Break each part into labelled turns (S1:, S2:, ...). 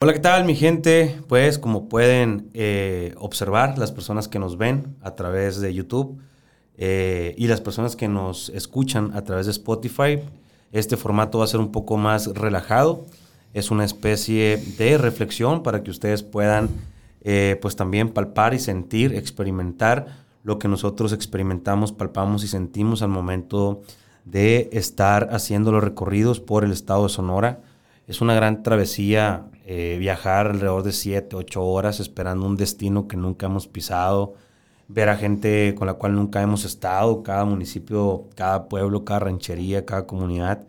S1: Hola, ¿qué tal mi gente? Pues como pueden eh, observar las personas que nos ven a través de YouTube eh, y las personas que nos escuchan a través de Spotify, este formato va a ser un poco más relajado. Es una especie de reflexión para que ustedes puedan eh, pues también palpar y sentir, experimentar lo que nosotros experimentamos, palpamos y sentimos al momento de estar haciendo los recorridos por el estado de Sonora. Es una gran travesía eh, viajar alrededor de 7, 8 horas esperando un destino que nunca hemos pisado, ver a gente con la cual nunca hemos estado, cada municipio, cada pueblo, cada ranchería, cada comunidad.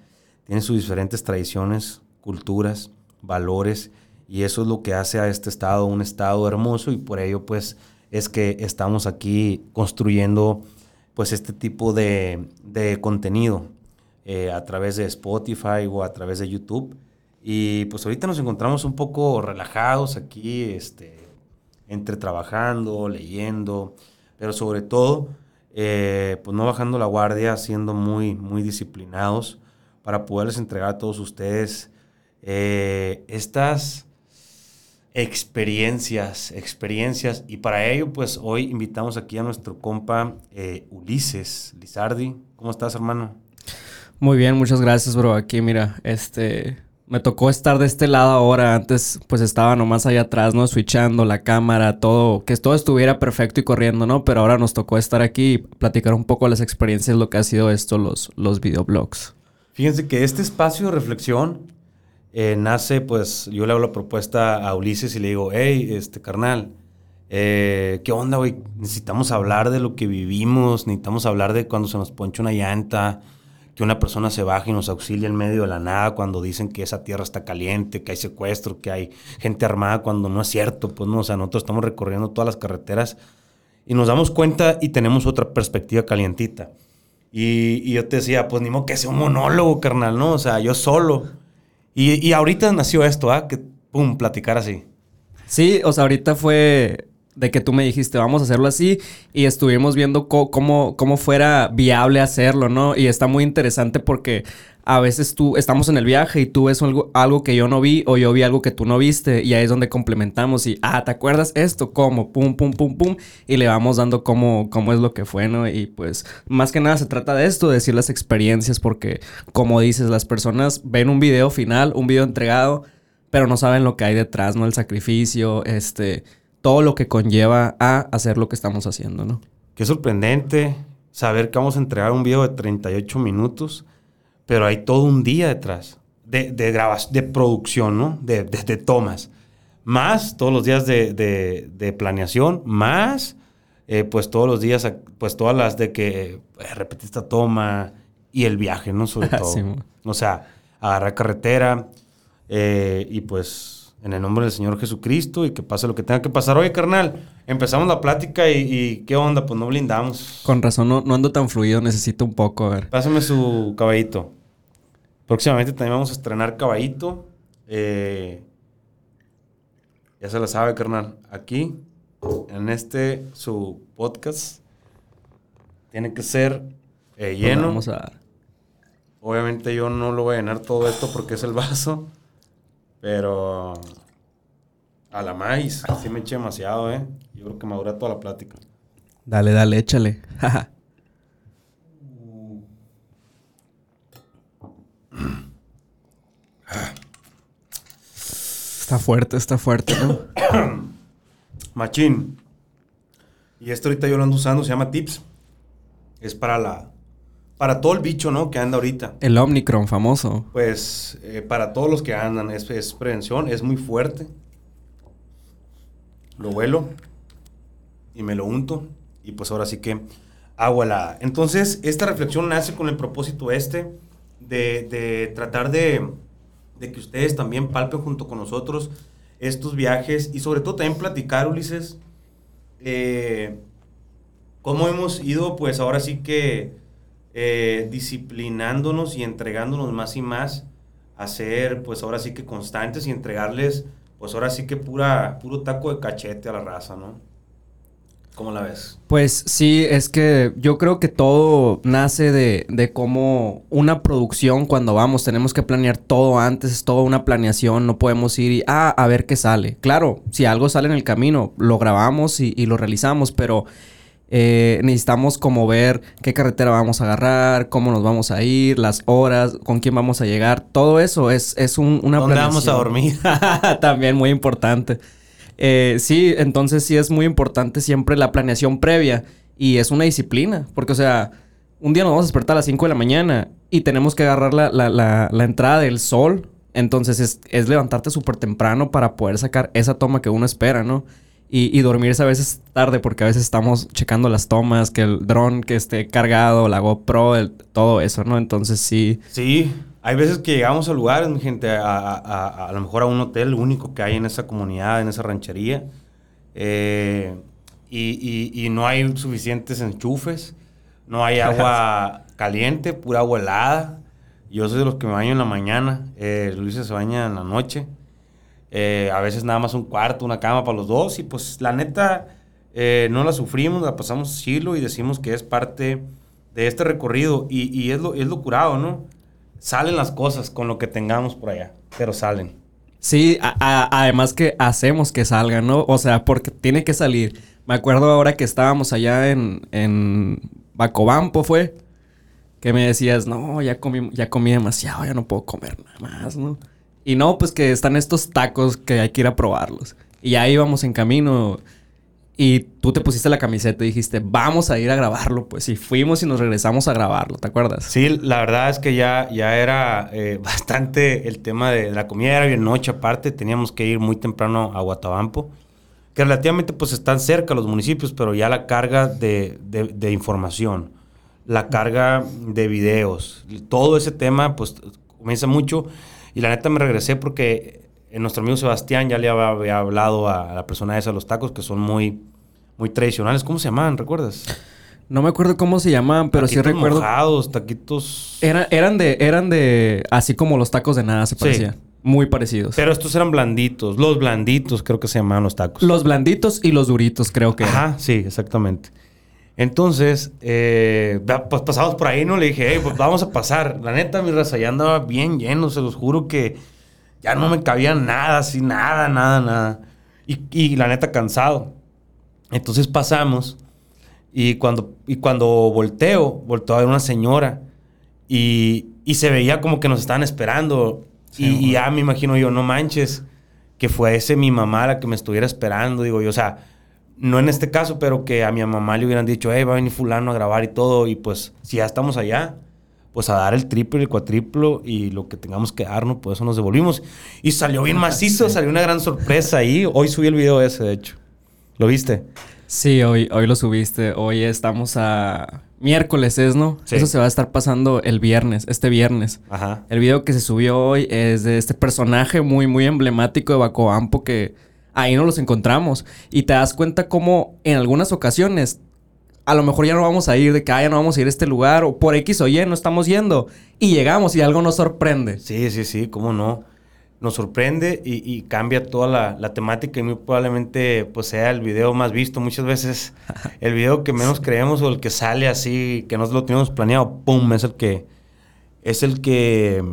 S1: Tiene sus diferentes tradiciones, culturas, valores y eso es lo que hace a este estado un estado hermoso y por ello pues es que estamos aquí construyendo pues este tipo de, contenido eh, a través de Spotify o a través de YouTube y pues ahorita nos encontramos un poco relajados aquí, este, entre trabajando, leyendo, pero sobre todo, eh, pues no bajando la guardia, siendo muy, muy disciplinados para poderles entregar a todos ustedes eh, estas experiencias, experiencias. Y para ello, pues hoy invitamos aquí a nuestro compa eh, Ulises Lizardi. ¿Cómo estás, hermano?
S2: Muy bien, muchas gracias, bro. Aquí, mira, este, me tocó estar de este lado ahora. Antes, pues estaba nomás allá atrás, ¿no? Switchando la cámara, todo, que todo estuviera perfecto y corriendo, ¿no? Pero ahora nos tocó estar aquí y platicar un poco las experiencias, lo que ha sido esto, los, los videoblogs.
S1: Fíjense que este espacio de reflexión eh, nace, pues, yo le hago la propuesta a Ulises y le digo, hey, este carnal, eh, ¿qué onda, güey? Necesitamos hablar de lo que vivimos, necesitamos hablar de cuando se nos poncha una llanta que una persona se baje y nos auxilie en medio de la nada cuando dicen que esa tierra está caliente, que hay secuestro, que hay gente armada, cuando no es cierto, pues no, o sea, nosotros estamos recorriendo todas las carreteras y nos damos cuenta y tenemos otra perspectiva calientita. Y, yo te decía, pues ni modo que sea un monólogo, carnal, ¿no? O sea, yo solo. Y, y ahorita nació esto, ¿ah? Que, pum, platicar así.
S2: Sí, o sea, ahorita fue de que tú me dijiste, vamos a hacerlo así, y estuvimos viendo cómo, cómo fuera viable hacerlo, ¿no? Y está muy interesante porque a veces tú estamos en el viaje y tú ves algo, algo que yo no vi o yo vi algo que tú no viste y ahí es donde complementamos y, ah, ¿te acuerdas esto? ¿Cómo? Pum, pum, pum, pum. Y le vamos dando cómo, cómo es lo que fue, ¿no? Y pues más que nada se trata de esto, de decir las experiencias porque, como dices, las personas ven un video final, un video entregado, pero no saben lo que hay detrás, ¿no? El sacrificio, este todo lo que conlleva a hacer lo que estamos haciendo, ¿no?
S1: Qué sorprendente saber que vamos a entregar un video de 38 minutos, pero hay todo un día detrás de, de, de producción, ¿no? De, de, tomas. Más todos los días de, planeación, más eh, pues todos los días, pues todas las de que eh, repetir esta toma y el viaje, ¿no? Sobre todo. o sea, agarrar carretera eh, y pues en el nombre del Señor Jesucristo y que pase lo que tenga que pasar. Oye, carnal, empezamos la plática y, ¿qué onda? Pues no blindamos.
S2: Con razón, no, no, ando tan fluido, necesito un poco, a ver.
S1: Pásame su caballito. Próximamente también vamos a estrenar caballito. Eh, ya se la sabe, carnal. Aquí, en este, su podcast, tiene que ser eh, pues lleno. vamos a Obviamente yo no lo voy a llenar todo esto porque es el vaso. Pero a la maíz, sí me eché demasiado, ¿eh? Yo creo que me dura toda la plática.
S2: Dale, dale, échale. está fuerte, está fuerte, ¿no?
S1: Machín. Y esto ahorita yo lo ando usando, se llama Tips. Es para la para todo el bicho, ¿no? Que anda ahorita.
S2: El Omicron famoso.
S1: Pues eh, para todos los que andan es, prevención, es muy fuerte. Lo vuelo y me lo unto y pues ahora sí que agua Entonces, esta reflexión nace con el propósito este de, tratar de, que ustedes también palpen junto con nosotros estos viajes y sobre todo también platicar, Ulises, eh, cómo hemos ido pues ahora sí que eh, disciplinándonos y entregándonos más y más a ser, pues ahora sí que constantes y entregarles, pues ahora sí que pura, puro taco de cachete a la raza, ¿no? ¿Cómo la ves?
S2: Pues sí, es que yo creo que todo nace de, de cómo una producción cuando vamos tenemos que planear todo antes, es toda una planeación, no podemos ir y ah, a ver qué sale. Claro, si algo sale en el camino, lo grabamos y, y lo realizamos, pero eh, necesitamos como ver qué carretera vamos a agarrar, cómo nos vamos a ir, las horas, con quién vamos a llegar, todo eso es, es un, una
S1: ¿Dónde vamos a dormir?
S2: También muy importante. Eh, sí, entonces sí es muy importante siempre la planeación previa y es una disciplina, porque o sea, un día nos vamos a despertar a las 5 de la mañana y tenemos que agarrar la, la, la, la entrada del sol, entonces es, es levantarte súper temprano para poder sacar esa toma que uno espera, ¿no? Y, y, dormirse a veces tarde porque a veces estamos checando las tomas, que el dron que esté cargado, la GoPro, el, todo eso, ¿no? Entonces sí.
S1: Sí, hay veces que llegamos a lugares, mi gente, a, a, a, a, lo mejor a un hotel único que hay en esa comunidad, en esa ranchería, eh, y, y, y, no hay suficientes enchufes, no hay agua caliente, pura agua helada. Yo soy de los que me baño en la mañana, eh, Luis se baña en la noche. Eh, a veces nada más un cuarto, una cama para los dos. Y pues la neta, eh, no la sufrimos, la pasamos chilo y decimos que es parte de este recorrido. Y, y es, lo, es lo curado, ¿no? Salen las cosas con lo que tengamos por allá, pero salen.
S2: Sí, a, a, además que hacemos que salgan, ¿no? O sea, porque tiene que salir. Me acuerdo ahora que estábamos allá en, en Bacobampo, fue. Que me decías, no, ya comí, ya comí demasiado, ya no puedo comer nada más, ¿no? Y no, pues que están estos tacos que hay que ir a probarlos. Y ya íbamos en camino y tú te pusiste la camiseta y dijiste, vamos a ir a grabarlo. Pues y fuimos y nos regresamos a grabarlo, ¿te acuerdas?
S1: Sí, la verdad es que ya, ya era eh, bastante el tema de la comida, era bien noche aparte, teníamos que ir muy temprano a Guatabampo, que relativamente pues están cerca los municipios, pero ya la carga de, de, de información, la carga de videos, todo ese tema pues comienza mucho. Y la neta me regresé porque nuestro amigo Sebastián ya le había hablado a la persona esa de los tacos que son muy, muy tradicionales. ¿Cómo se llamaban? ¿Recuerdas?
S2: No me acuerdo cómo se llamaban, pero
S1: taquitos
S2: sí recuerdo.
S1: Mojados, taquitos.
S2: Era, eran de, eran de. Así como los tacos de nada se parecían. Sí. Muy parecidos.
S1: Pero estos eran blanditos. Los blanditos creo que se llamaban los tacos.
S2: Los blanditos y los duritos, creo que.
S1: Ajá, eran. sí, exactamente. Entonces, eh, pues pasamos por ahí, ¿no? Le dije, hey, pues vamos a pasar. La neta, mi raza ya andaba bien lleno, se los juro que ya no me cabía nada, así, nada, nada, nada. Y, y la neta, cansado. Entonces pasamos y cuando, y cuando volteo, volteo a ver una señora y, y se veía como que nos estaban esperando. Sí, y, y, ya me imagino yo, no manches, que fuese mi mamá la que me estuviera esperando. Digo yo, o sea, no en este caso, pero que a mi mamá le hubieran dicho, hey, va a venir fulano a grabar y todo, y pues si ya estamos allá, pues a dar el triple, el cuatriplo y lo que tengamos que darnos, pues eso nos devolvimos. Y salió bien macizo, sí. salió una gran sorpresa ahí. Hoy subí el video ese, de hecho. ¿Lo viste?
S2: Sí, hoy, hoy lo subiste. Hoy estamos a miércoles, ¿es, no? Sí. Eso se va a estar pasando el viernes, este viernes.
S1: Ajá.
S2: El video que se subió hoy es de este personaje muy, muy emblemático de Bacoampo que ahí no los encontramos. Y te das cuenta cómo en algunas ocasiones a lo mejor ya no vamos a ir, de que ah, ya no vamos a ir a este lugar, o por X o Y no estamos yendo. Y llegamos y algo nos sorprende.
S1: Sí, sí, sí, cómo no. Nos sorprende y, y cambia toda la, la, temática y muy probablemente pues sea el video más visto. Muchas veces el video que menos creemos o el que sale así, que no lo tenemos planeado, ¡pum! Es el que, es el que,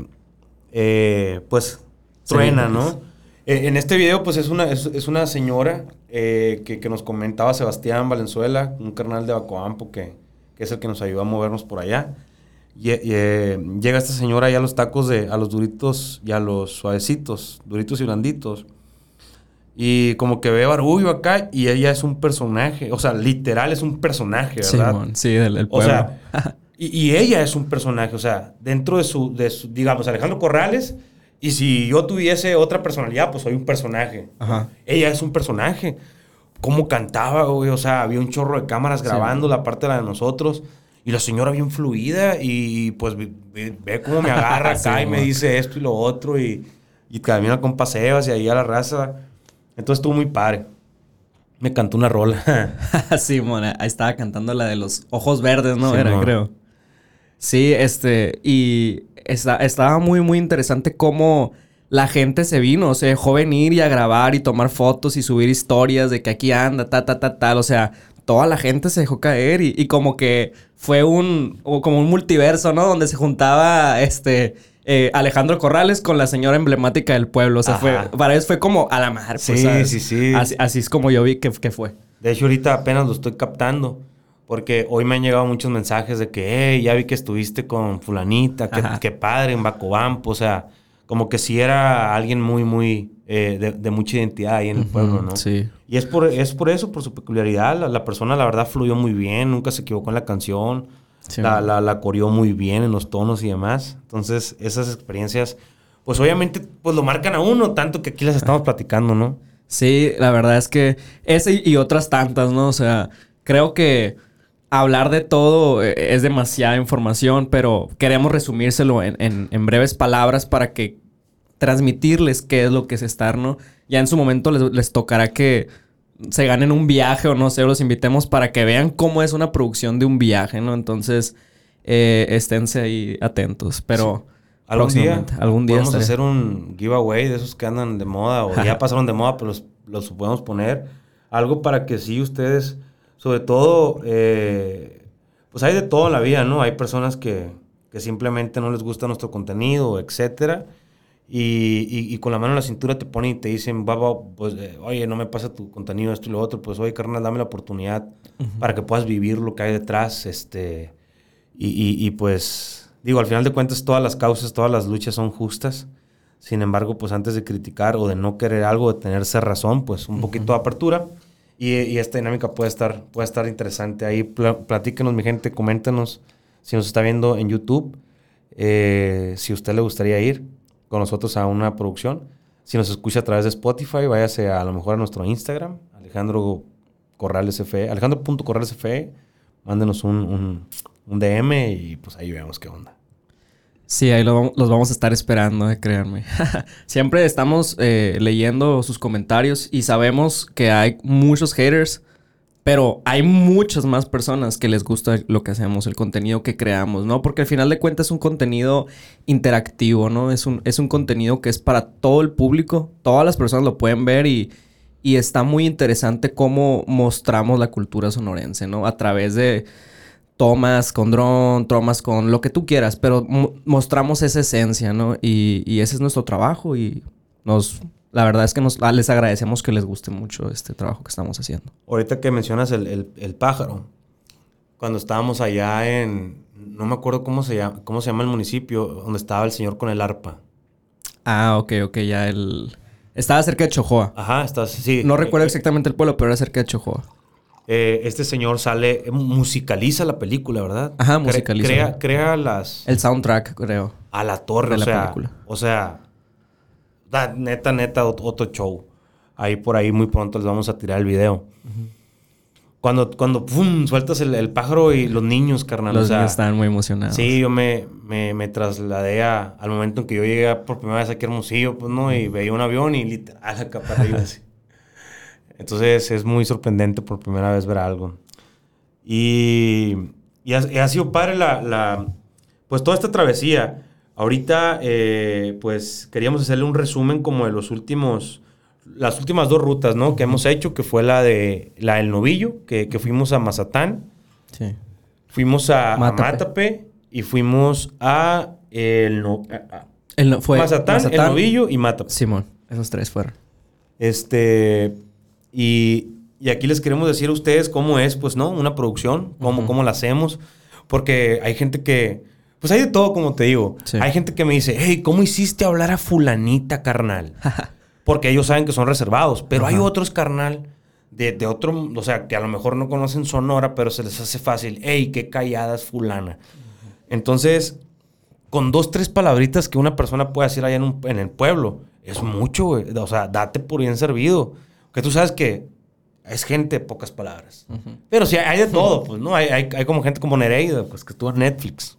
S1: eh, pues, truena, sí, ¿no? Eh, en este video, pues es una, es, es una señora eh, que, que, nos comentaba Sebastián Valenzuela, un carnal de Bacoampo que, que, es el que nos ayudó a movernos por allá. Y, y eh, llega esta señora ya a los tacos, de, a los duritos y a los suavecitos, duritos y blanditos. Y como que ve barullo acá y ella es un personaje, o sea, literal es un personaje, ¿verdad?
S2: Sí, sí del, del pueblo.
S1: O sea, y, y, ella es un personaje, o sea, dentro de su, de su digamos, Alejandro Corrales y si yo tuviese otra personalidad, pues soy un personaje.
S2: Ajá.
S1: Ella es un personaje. ¿Cómo cantaba, güey? O sea, había un chorro de cámaras grabando sí. la parte de la de nosotros. Y la señora bien fluida y pues ve, ve cómo me agarra acá sí, y me dice esto y lo otro y, y camina con paseos y ahí a la raza. Entonces estuvo muy padre. Me cantó una rola.
S2: sí, mona. Ahí estaba cantando la de los ojos verdes, ¿no? Sí, Era, no. creo. Sí, este, y está, estaba muy, muy interesante cómo la gente se vino, o sea, dejó venir y a grabar y tomar fotos y subir historias de que aquí anda, ta, ta, ta, tal, o sea, toda la gente se dejó caer y, y como que fue un, como un multiverso, ¿no? Donde se juntaba este... eh, Alejandro Corrales con la señora emblemática del pueblo. O sea, fue, para ellos fue como a la mar. Pues,
S1: Sí,
S2: ¿sabes?
S1: sí, sí.
S2: Así, así es como yo vi que, que fue.
S1: De hecho, ahorita apenas lo estoy captando. Porque hoy me han llegado muchos mensajes de que, hey, ya vi que estuviste con fulanita, que, que padre en Bacobampo. O sea, como que si era alguien muy, muy eh, de, de mucha identidad ahí en el pueblo, ¿no?
S2: Sí.
S1: Y es por, es por eso, por su peculiaridad. La, la persona, la verdad, fluyó muy bien, nunca se equivocó en la canción.
S2: Sí,
S1: la, la, la coreó muy bien en los tonos y demás. Entonces, esas experiencias, pues obviamente, pues lo marcan a uno, tanto que aquí las estamos platicando, ¿no?
S2: Sí, la verdad es que ese y otras tantas, ¿no? O sea, creo que hablar de todo eh, es demasiada información, pero queremos resumírselo en, en- en breves palabras para que transmitirles qué es lo que es estar, ¿no? Ya en su momento les, les tocará que se ganen un viaje o no sé, los invitemos para que vean cómo es una producción de un viaje, ¿no? Entonces, eh, esténse ahí atentos, pero...
S1: Algún día,
S2: algún día
S1: podemos
S2: estaré.
S1: hacer un giveaway de esos que andan de moda o ya pasaron de moda, pero los, los podemos poner. Algo para que sí ustedes, sobre todo, eh, pues hay de todo en la vida, ¿no? Hay personas que, que simplemente no les gusta nuestro contenido, etcétera. Y, y- y con la mano en la cintura te ponen y te dicen, baba, pues, eh, oye, no me pasa tu contenido, esto y lo otro. Pues, oye, carnal, dame la oportunidad para que puedas vivir lo que hay detrás. Este, y, y- y, pues, digo, al final de cuentas, todas las causas, todas las luchas son justas. Sin embargo, pues antes de criticar o de no querer algo, de tenerse razón, pues un poquito de apertura. Y, y esta dinámica puede estar, puede estar interesante. Ahí pla- platíquenos, mi gente, coméntenos si nos está viendo en YouTube, eh, si usted le gustaría ir con nosotros a una producción. Si nos escucha a través de Spotify, váyase a, lo mejor a nuestro Instagram, Alejandro Corrales FE, Alejandro.corrales FE, mándenos un, un, un DM y pues ahí vemos qué onda.
S2: Sí, ahí los vamos a estar esperando, eh, créanme. Siempre estamos eh, leyendo sus comentarios y sabemos que hay muchos haters, pero hay muchas más personas que les gusta lo que hacemos, el contenido que creamos, ¿no? Porque al final de cuentas es un contenido interactivo, ¿no? Es un, es un contenido que es para todo el público, todas las personas lo pueden ver y, y está muy interesante cómo mostramos la cultura sonorense, ¿no? A través de tomas con dron, tomas con lo que tú quieras, pero mo- mostramos esa esencia, ¿no? Y, y ese es nuestro trabajo y nos, la verdad es que nos, ah, les agradecemos que les guste mucho este trabajo que estamos haciendo.
S1: Ahorita que mencionas el, el- el pájaro, cuando estábamos allá en, no me acuerdo cómo se, llama, cómo se llama el municipio, donde estaba el señor con el arpa.
S2: Ah, ok, ok, ya el... Estaba cerca de Chojoa.
S1: Ajá, está, sí.
S2: No recuerdo
S1: Eh,
S2: exactamente el pueblo, pero era cerca de Chojoa.
S1: Eh, este señor sale, musicaliza la película, ¿verdad?
S2: Ajá, musicaliza.
S1: Crea, crea las...
S2: El soundtrack, creo.
S1: a la torre,
S2: de
S1: o
S2: la
S1: sea,
S2: película.
S1: o sea, da- neta, neta, ot- otro show. Ahí por ahí muy pronto les vamos a tirar el video. Cuando, cuando pum, sueltas el, el pájaro y los niños, carnal.
S2: Los
S1: o sea,
S2: niños estaban muy emocionados.
S1: Sí, yo me, me, me trasladé a- al momento en que yo llegué por primera vez aquí a Hermosillo, pues, ¿no? Y veía un avión y literal acá para arriba así. Entonces es muy sorprendente por primera vez ver algo. Y, y ha, y ha sido padre la, la- pues toda esta travesía. Ahorita, eh, pues queríamos hacerle un resumen como de los últimos, las últimas dos rutas, ¿no? Que hemos hecho, que fue la de la del Novillo, que, que fuimos a Mazatán.
S2: Sí.
S1: Fuimos a a
S2: Mátape.
S1: Y fuimos a el no, a- a-
S2: El no- fue
S1: Mazatán, el Novillo y Mátape.
S2: Simón, esos tres fueron.
S1: Este y, y aquí les queremos decir a ustedes cómo es, pues, ¿no? Una producción, cómo, cómo la hacemos. Porque hay gente que, pues hay de todo, como te digo.
S2: Sí.
S1: Hay gente que me dice, hey, ¿cómo hiciste hablar a fulanita, carnal? Porque ellos saben que son reservados. Pero hay otros, carnal, de, de otro, o sea, que a lo mejor no conocen Sonora, pero se les hace fácil. Hey, qué callada es fulana. Entonces, con dos, tres palabritas que una persona puede decir allá en, un- en el pueblo, es mucho, güey. O sea, date por bien servido. Que tú sabes que es gente pocas palabras. Pero sí, hay de todo, pues, ¿no? Hay, hay, hay como gente como Nereida, pues, que estuvo en Netflix.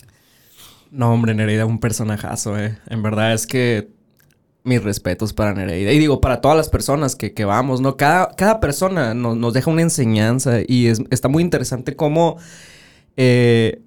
S2: No, hombre, Nereida, un personajazo, eh. En verdad es que mis respetos para Nereida. Y digo, para todas las personas que, que vamos, ¿no? Cada, cada persona nos, nos deja una enseñanza y es- está muy interesante cómo, eh,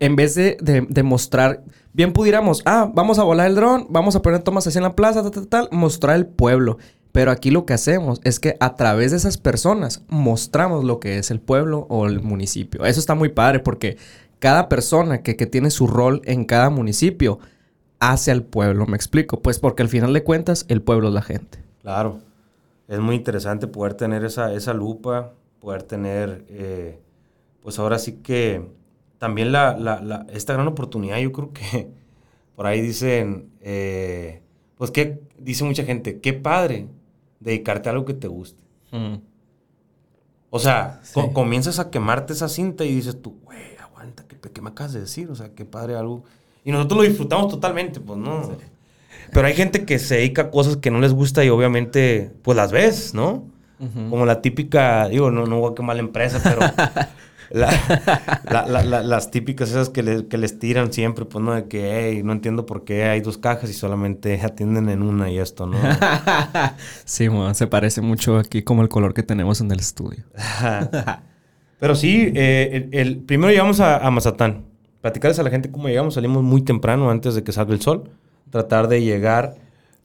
S2: en vez de, de, de mostrar, bien pudiéramos, ah, vamos a volar el dron, vamos a poner tomas así en la plaza, tal, tal, tal, mostrar el pueblo. Pero aquí lo que hacemos es que a través de esas personas mostramos lo que es el pueblo o el municipio. Eso está muy padre porque cada persona que, que tiene su rol en cada municipio hace al pueblo, me explico. Pues porque al final de cuentas el pueblo es la gente.
S1: Claro. Es muy interesante poder tener esa, esa lupa, poder tener, eh, pues ahora sí que también la, la, la, esta gran oportunidad, yo creo que por ahí dicen, eh, pues que dice mucha gente, qué padre dedicarte a algo que te guste.
S2: Mm.
S1: O sea,
S2: Sí.
S1: co- comienzas a quemarte esa cinta y dices tú, güey, aguanta, ¿qué, ¿qué me acabas de decir? O sea, qué padre algo. Y nosotros lo disfrutamos totalmente, pues, ¿no? Pero hay gente que se dedica a cosas que no les gusta y obviamente, pues las ves, ¿no? Como la típica, digo, no, no voy a quemar la empresa, pero la- la- la- la- las típicas esas que, le- que les tiran siempre, pues, ¿no? De que, hey, no entiendo por qué hay dos cajas y solamente atienden en una y esto, ¿no?
S2: sí, se parece mucho aquí como el color que tenemos en el estudio.
S1: Pero sí, eh, el, el- primero llegamos a, a Mazatán. Platicarles a la gente cómo llegamos. Salimos muy temprano antes de que salga el sol. Tratar de llegar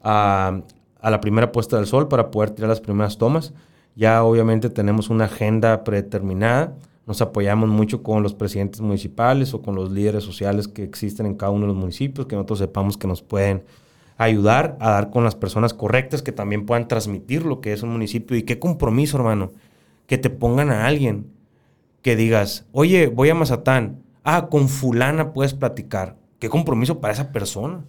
S1: a, a la primera puesta del sol para poder tirar las primeras tomas. Ya obviamente tenemos una agenda predeterminada. Nos apoyamos mucho con los presidentes municipales o con los líderes sociales que existen en cada uno de los municipios, que nosotros sepamos que nos pueden ayudar a dar con las personas correctas que también puedan transmitir lo que es un municipio. Y qué compromiso, hermano, que te pongan a alguien que digas, oye, voy a Mazatán. Ah, con fulana puedes platicar. Qué compromiso para esa persona.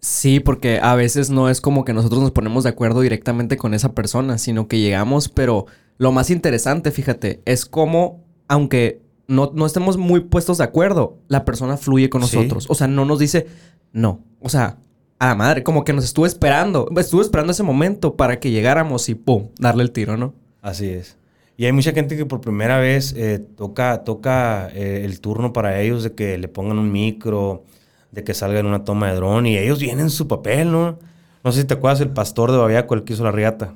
S2: Sí, porque a veces no es como que nosotros nos ponemos de acuerdo directamente con esa persona, sino que llegamos, pero lo más interesante, fíjate, es como, aunque no, no estemos muy puestos de acuerdo, la persona fluye con
S1: Sí.
S2: nosotros. O sea, no nos dice, no. O sea, a la madre, como que nos estuvo esperando. Estuvo esperando ese momento para que llegáramos y pum, darle el tiro, ¿no?
S1: Así es. Y hay mucha gente que por primera vez eh, toca, toca eh, el turno para ellos de que le pongan un micro, de que salga en una toma de dron y ellos vienen en su papel, ¿no? No sé si te acuerdas el pastor de Babiaco, el que hizo la riata.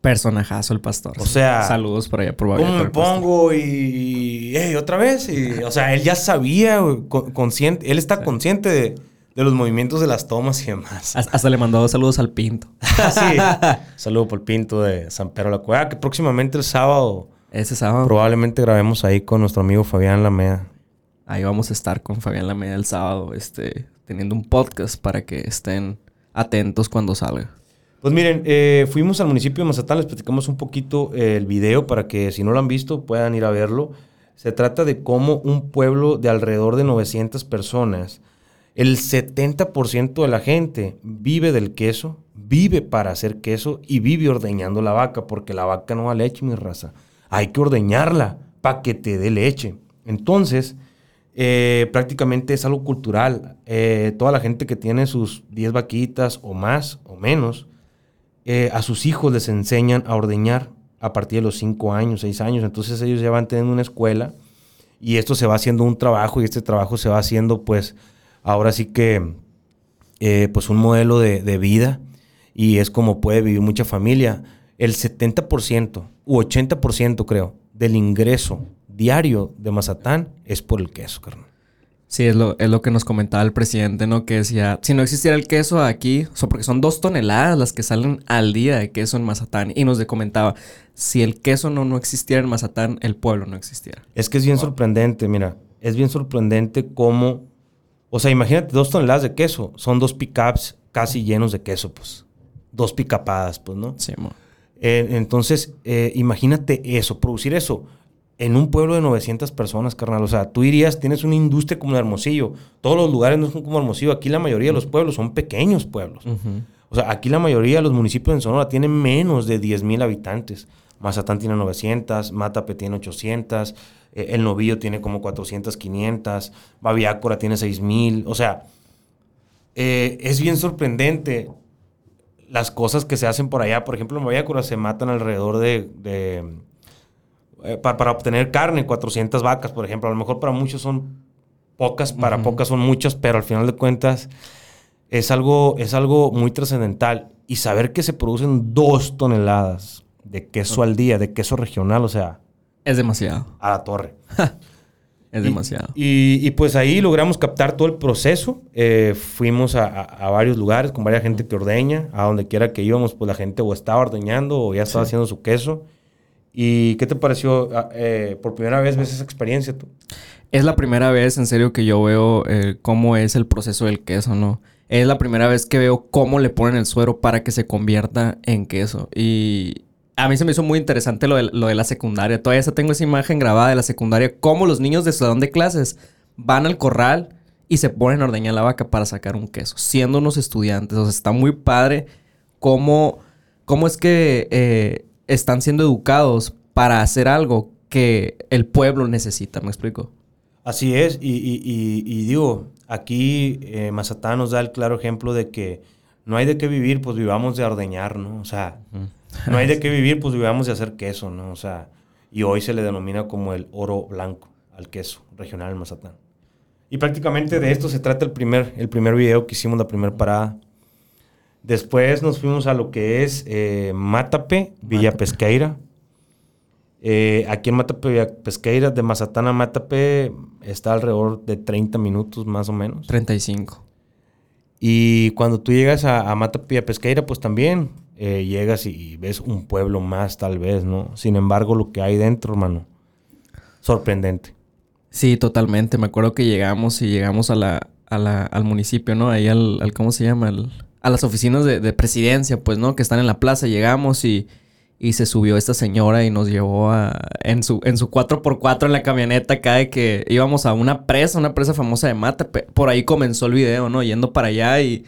S2: Personajazo el pastor.
S1: O sea,
S2: Saludos por allá por
S1: ¿Cómo
S2: Babiaco,
S1: me pongo? Y, y, "Ey, otra vez. Y, o sea, él ya sabía, consciente, él está consciente de, de los movimientos de las tomas y demás.
S2: Hasta hasta le mandó saludos al Pinto.
S1: sí. Saludo por el Pinto de San Pedro la Cueva, que próximamente el sábado
S2: Ese sábado.
S1: probablemente grabemos ahí con nuestro amigo Fabián Lameda.
S2: Ahí vamos a estar con Fabián Lameda el sábado, este, teniendo un podcast para que estén atentos cuando salga.
S1: Pues miren, eh, fuimos al municipio de Mazatán, les platicamos un poquito eh, el video para que si no lo han visto puedan ir a verlo. Se trata de cómo un pueblo de alrededor de 900 personas, el 70% de la gente vive del queso, vive para hacer queso y vive ordeñando la vaca, porque la vaca no da leche, mi raza. Hay que ordeñarla para que te dé leche. Entonces, eh, prácticamente es algo cultural. Eh, toda la gente que tiene sus 10 vaquitas o más o menos, eh, a sus hijos les enseñan a ordeñar a partir de los 5 años, 6 años. Entonces ellos ya van teniendo una escuela y esto se va haciendo un trabajo y este trabajo se va haciendo pues ahora sí que eh, pues un modelo de, de vida y es como puede vivir mucha familia. El 70% u 80% creo del ingreso diario de Mazatán es por el queso, carnal.
S2: Sí, es lo, es lo que nos comentaba el presidente, ¿no? Que decía, si no existiera el queso aquí, o sea, porque son dos toneladas las que salen al día de queso en Mazatán. Y nos de- comentaba, si el queso no, no existiera en Mazatán, el pueblo no existiera.
S1: Es que es bien sorprendente, mira, es bien sorprendente cómo, o sea, imagínate dos toneladas de queso, son dos pickups casi llenos de queso, pues, dos picapadas, pues, ¿no?
S2: Sí, mo.
S1: Eh, entonces, eh, imagínate eso, producir eso en un pueblo de 900 personas, carnal. O sea, tú irías, tienes una industria como Hermosillo. Todos los lugares no son como Hermosillo. Aquí la mayoría de los pueblos son pequeños pueblos. O sea, aquí la mayoría de los municipios en Sonora tienen menos de 10 mil habitantes. Mazatán tiene 900, Matape tiene 800, eh, El Novillo tiene como 400, 500, Babiácora tiene 6 mil. O sea, eh, es bien sorprendente las cosas que se hacen por allá. Por ejemplo, en Babiácora se matan alrededor de... de, eh, pa- para obtener carne, 400 vacas, por ejemplo. A lo mejor para muchos son pocas, para
S2: Ujú.
S1: pocas son muchas, pero al final de cuentas es algo, es algo muy trascendental. Y saber que se producen dos toneladas de queso al día, de queso regional, o sea,
S2: Es demasiado.
S1: a la torre.
S2: Es demasiado.
S1: Y, pues ahí logramos captar todo el proceso. Eh, fuimos a, varios lugares con varias gente que ordeña. A donde quiera que íbamos, pues la gente o estaba ordeñando o ya estaba haciendo su queso. ¿Y qué te pareció? Ah, eh, ¿Por primera vez ves esa experiencia tú?
S2: Es la primera vez, en serio, que yo veo eh, cómo es el proceso del queso, ¿no? Es la primera vez que veo cómo le ponen el suero para que se convierta en queso. Y a mí se me hizo muy interesante lo de, la secundaria. Todavía tengo esa imagen grabada de la secundaria. Cómo los niños de salón de clases van al corral y se ponen a ordeñar la vaca para sacar un queso. Siendo unos estudiantes. O sea, está muy padre cómo, cómo es que eh, están siendo educados para hacer algo que el pueblo necesita. ¿Me explico?
S1: Así es. Y, digo, aquí eh, Mazatán nos da el claro ejemplo de que no hay de qué vivir, pues vivamos de ordeñar, ¿no? O sea... No hay de qué vivir, pues vivamos de hacer queso, ¿no? O sea, y hoy se le denomina como el oro blanco al queso regional en Mazatán. Y prácticamente de esto se trata el primer, el primer video que hicimos, la primera parada. Después nos fuimos a lo que es eh, Matape, Villa Pesqueira. Eh, aquí en Matape, Villa Pesqueira, de Mazatán a Matape, está alrededor de 30 minutos más o menos.
S2: 35.
S1: Y cuando tú llegas a, a Matape, Villa Pesqueira, pues también eh, llegas y, ves un pueblo más tal vez, ¿no? Sin embargo, lo que hay dentro, hermano, sorprendente.
S2: Sí, totalmente. Me acuerdo que llegamos y llegamos a la, al municipio, ¿no? Ahí al, ¿cómo se llama? A las oficinas de, presidencia, pues, ¿no? Que están en la plaza. Llegamos y, y se subió esta señora y nos llevó a, en su, en su 4x4 en la camioneta acá de que íbamos a una presa, una presa famosa de Mata. Por ahí comenzó el video, ¿no? Yendo para allá y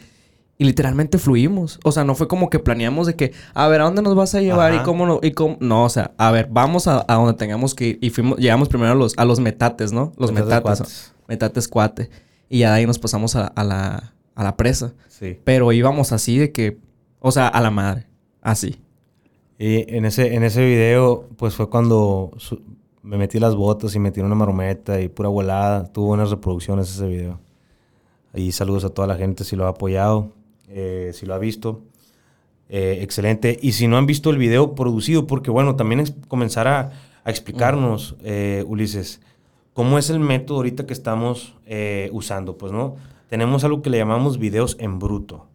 S2: y literalmente fluimos. O sea, no fue como que planeamos de que, a ver, ¿a dónde nos vas a llevar? Y cómo no, y cómo. No, o sea, a ver, vamos a, donde tengamos que ir. Y fuimos, llegamos primero a los, a los metates, ¿no? Los metates. Metates, cuate. Y ya de ahí nos pasamos a, la, a la presa. Sí. Pero íbamos así de que, o sea, a la madre. Así.
S1: Y en ese, en ese video, pues fue cuando me metí las botas y metí una marometa y pura volada. Tuvo buenas reproducciones ese video. Y saludos a toda la gente si lo ha apoyado. Eh, si lo ha visto. Eh, excelente. Y si no han visto el video producido, porque bueno, también es comenzar a, explicarnos, eh, Ulises, cómo es el método ahorita que estamos usando. Pues, ¿no? Tenemos algo que le llamamos videos en bruto.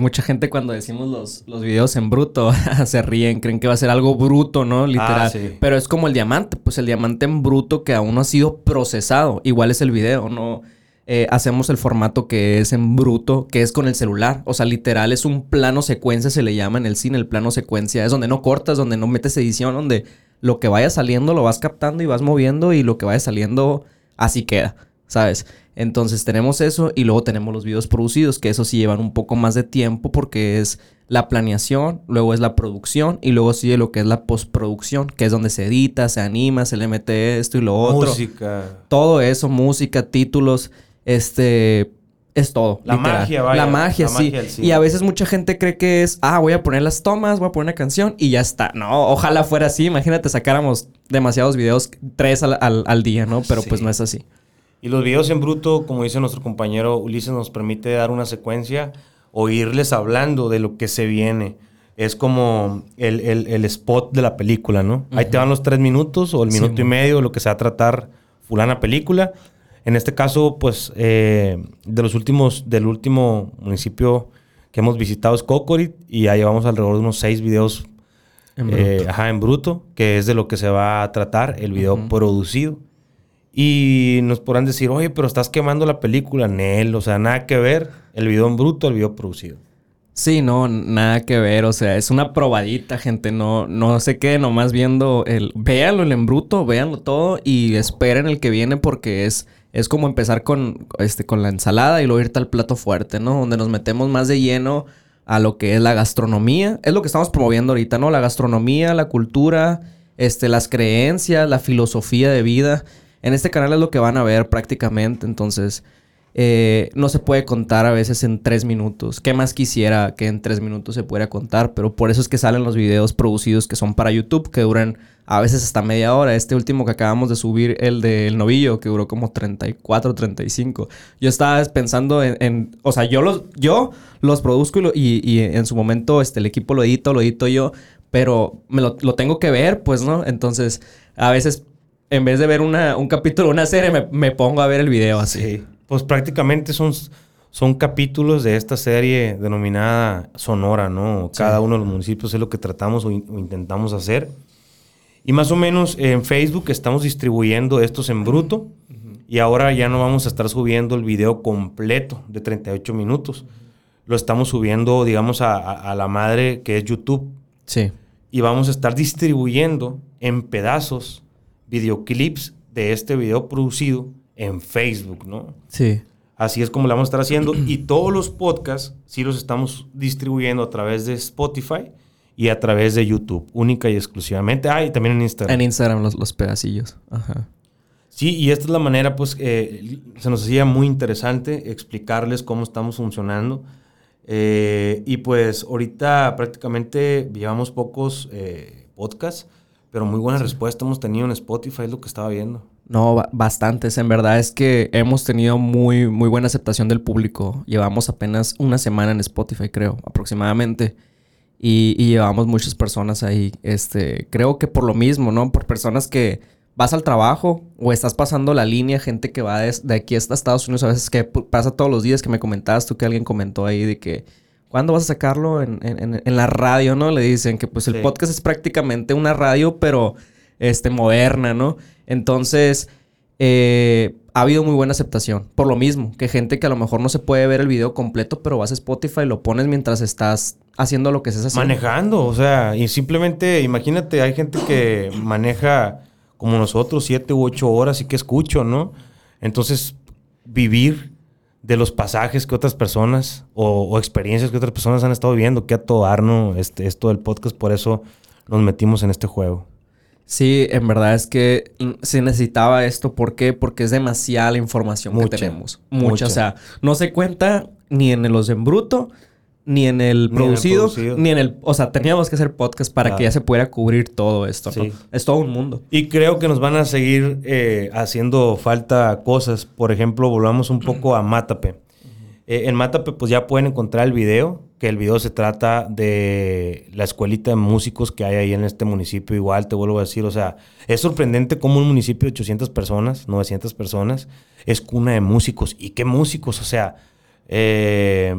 S2: mucha gente cuando decimos los, los videos en bruto se ríen, creen que va a ser algo bruto, ¿no? Literal. Ah, Pero es como el diamante, pues el diamante en bruto que aún no ha sido procesado. Igual es el video, ¿no? Eh, hacemos el formato que es en bruto, que es con el celular. O sea, literal es un plano secuencia, se le llama en el cine, el plano secuencia. Es donde no cortas, donde no metes edición, donde lo que vaya saliendo lo vas captando y vas moviendo y lo que vaya saliendo así queda, ¿sabes? Entonces tenemos eso y luego tenemos los videos producidos, que eso sí llevan un poco más de tiempo porque es la planeación, luego es la producción y luego sigue lo que es la postproducción, que es donde se edita, se anima, se le mete esto y lo otro. Música. Todo eso, música, títulos. Este, es todo.
S1: La magia, vaya.
S2: La magia, sí. y a veces mucha gente cree que es, ah, voy a poner las tomas, voy a poner una canción y ya está. No, ojalá fuera así. Imagínate, sacáramos demasiados videos, tres al, día, ¿no? Pero pues no es así.
S1: Y los videos en bruto, como dice nuestro compañero Ulises, nos permite dar una secuencia o irles hablando de lo que se viene. Es como el, spot de la película, ¿no? Ahí te van los tres minutos o el minuto y medio, lo que se va a tratar fulana película en este caso, pues, eh, de los últimos, del último municipio que hemos visitado es Cocorit y ya llevamos alrededor de unos seis videos en bruto, eh, ajá, en bruto que es de lo que se va a tratar, el video producido. Y nos podrán decir, oye, pero estás quemando la película, Nel, o sea, nada que ver el video en bruto, el video producido.
S2: Sí, no, nada que ver, o sea, es una probadita, gente, no, no se quede nomás viendo el, véanlo el en bruto, véanlo todo y esperen el que viene porque es es como empezar con, este, con la ensalada y luego irte al plato fuerte, ¿no? Donde nos metemos más de lleno a lo que es la gastronomía. Es lo que estamos promoviendo ahorita, ¿no? La gastronomía, la cultura, este, las creencias, la filosofía de vida. En este canal es lo que van a ver prácticamente. Entonces, eh, no se puede contar a veces en tres minutos. ¿Qué más quisiera que en tres minutos se pudiera contar? Pero por eso es que salen los videos producidos que son para YouTube, que duran a veces hasta media hora. Este último que acabamos de subir, el del novillo, que duró como 34, 35. Yo estaba pensando en, o sea, yo los, yo los produzco y, y, en su momento este, el equipo lo edito, lo edito yo, pero me lo, lo tengo que ver, pues, ¿no? Entonces, a veces En vez de ver una, un capítulo, una serie, me, me pongo a ver el video así.
S1: Sí. Pues prácticamente son, son capítulos de esta serie denominada Sonora, ¿no? Cada uno de los municipios es lo que tratamos o, in- o intentamos hacer. Y más o menos en Facebook estamos distribuyendo estos en bruto. Y ahora ya no vamos a estar subiendo el video completo de 38 minutos. Lo estamos subiendo, digamos, a, a- a la madre que es YouTube.
S2: Sí.
S1: Y vamos a estar distribuyendo en pedazos videoclips de este video producido en Facebook, ¿no?
S2: Sí.
S1: Así es como lo vamos a estar haciendo. Y todos los podcasts sí los estamos distribuyendo a través de Spotify y a través de YouTube, única y exclusivamente. Ah, y también en Instagram.
S2: En Instagram los, los pedacillos. Ajá.
S1: Sí, y esta es la manera, pues, eh, se nos hacía muy interesante explicarles cómo estamos funcionando. Eh, y pues ahorita prácticamente llevamos pocos eh, podcasts, pero muy buena respuesta hemos tenido en Spotify, es lo que estaba viendo.
S2: No, ba- bastantes. En verdad es que hemos tenido muy, muy buena aceptación del público. Llevamos apenas una semana en Spotify, creo, aproximadamente. Y, y llevamos muchas personas ahí. Este, creo que por lo mismo, ¿no? Por personas que vas al trabajo o estás pasando la línea, gente que va des- de, aquí hasta Estados Unidos, a veces que pasa todos los días que me comentabas tú que alguien comentó ahí de que ¿cuándo vas a sacarlo en, en- en- la radio, no? Le dicen que pues el
S1: Sí.
S2: podcast es prácticamente una radio, pero este, moderna, ¿no? Entonces, eh, ha habido muy buena aceptación. Por lo mismo, que gente que a lo mejor no se puede ver el video completo, pero vas a Spotify, lo pones mientras estás haciendo lo que estés haciendo.
S1: Manejando, o sea, y simplemente, imagínate, hay gente que maneja como nosotros, siete u ocho horas y que escucho, ¿no? Entonces, vivir de los pasajes que otras personas o, o experiencias que otras personas han estado viviendo, que a todo dar, ¿no? Este, esto del podcast, por eso nos metimos en este juego.
S2: Sí, en verdad es que se necesitaba esto. ¿Por qué? Porque es demasiada la información
S1: Mucha,
S2: que tenemos. Mucha.
S1: mucha.
S2: O sea, no se cuenta ni en los en bruto, ni en el
S1: Ni en el
S2: producido, ni en el... O sea, teníamos que hacer podcast para
S1: Claro.
S2: que ya se pudiera cubrir todo esto, ¿no?
S1: Sí.
S2: Es todo un mundo.
S1: Y creo que nos van a seguir eh, haciendo falta cosas. Por ejemplo, volvamos un poco a Mátape. Eh, en Mátape, pues ya pueden encontrar el video, que el video se trata de la escuelita de músicos que hay ahí en este municipio. Igual te vuelvo a decir, o sea, es sorprendente cómo un municipio de 800 personas, 900 personas, es cuna de músicos. ¿Y qué músicos? O sea, eh,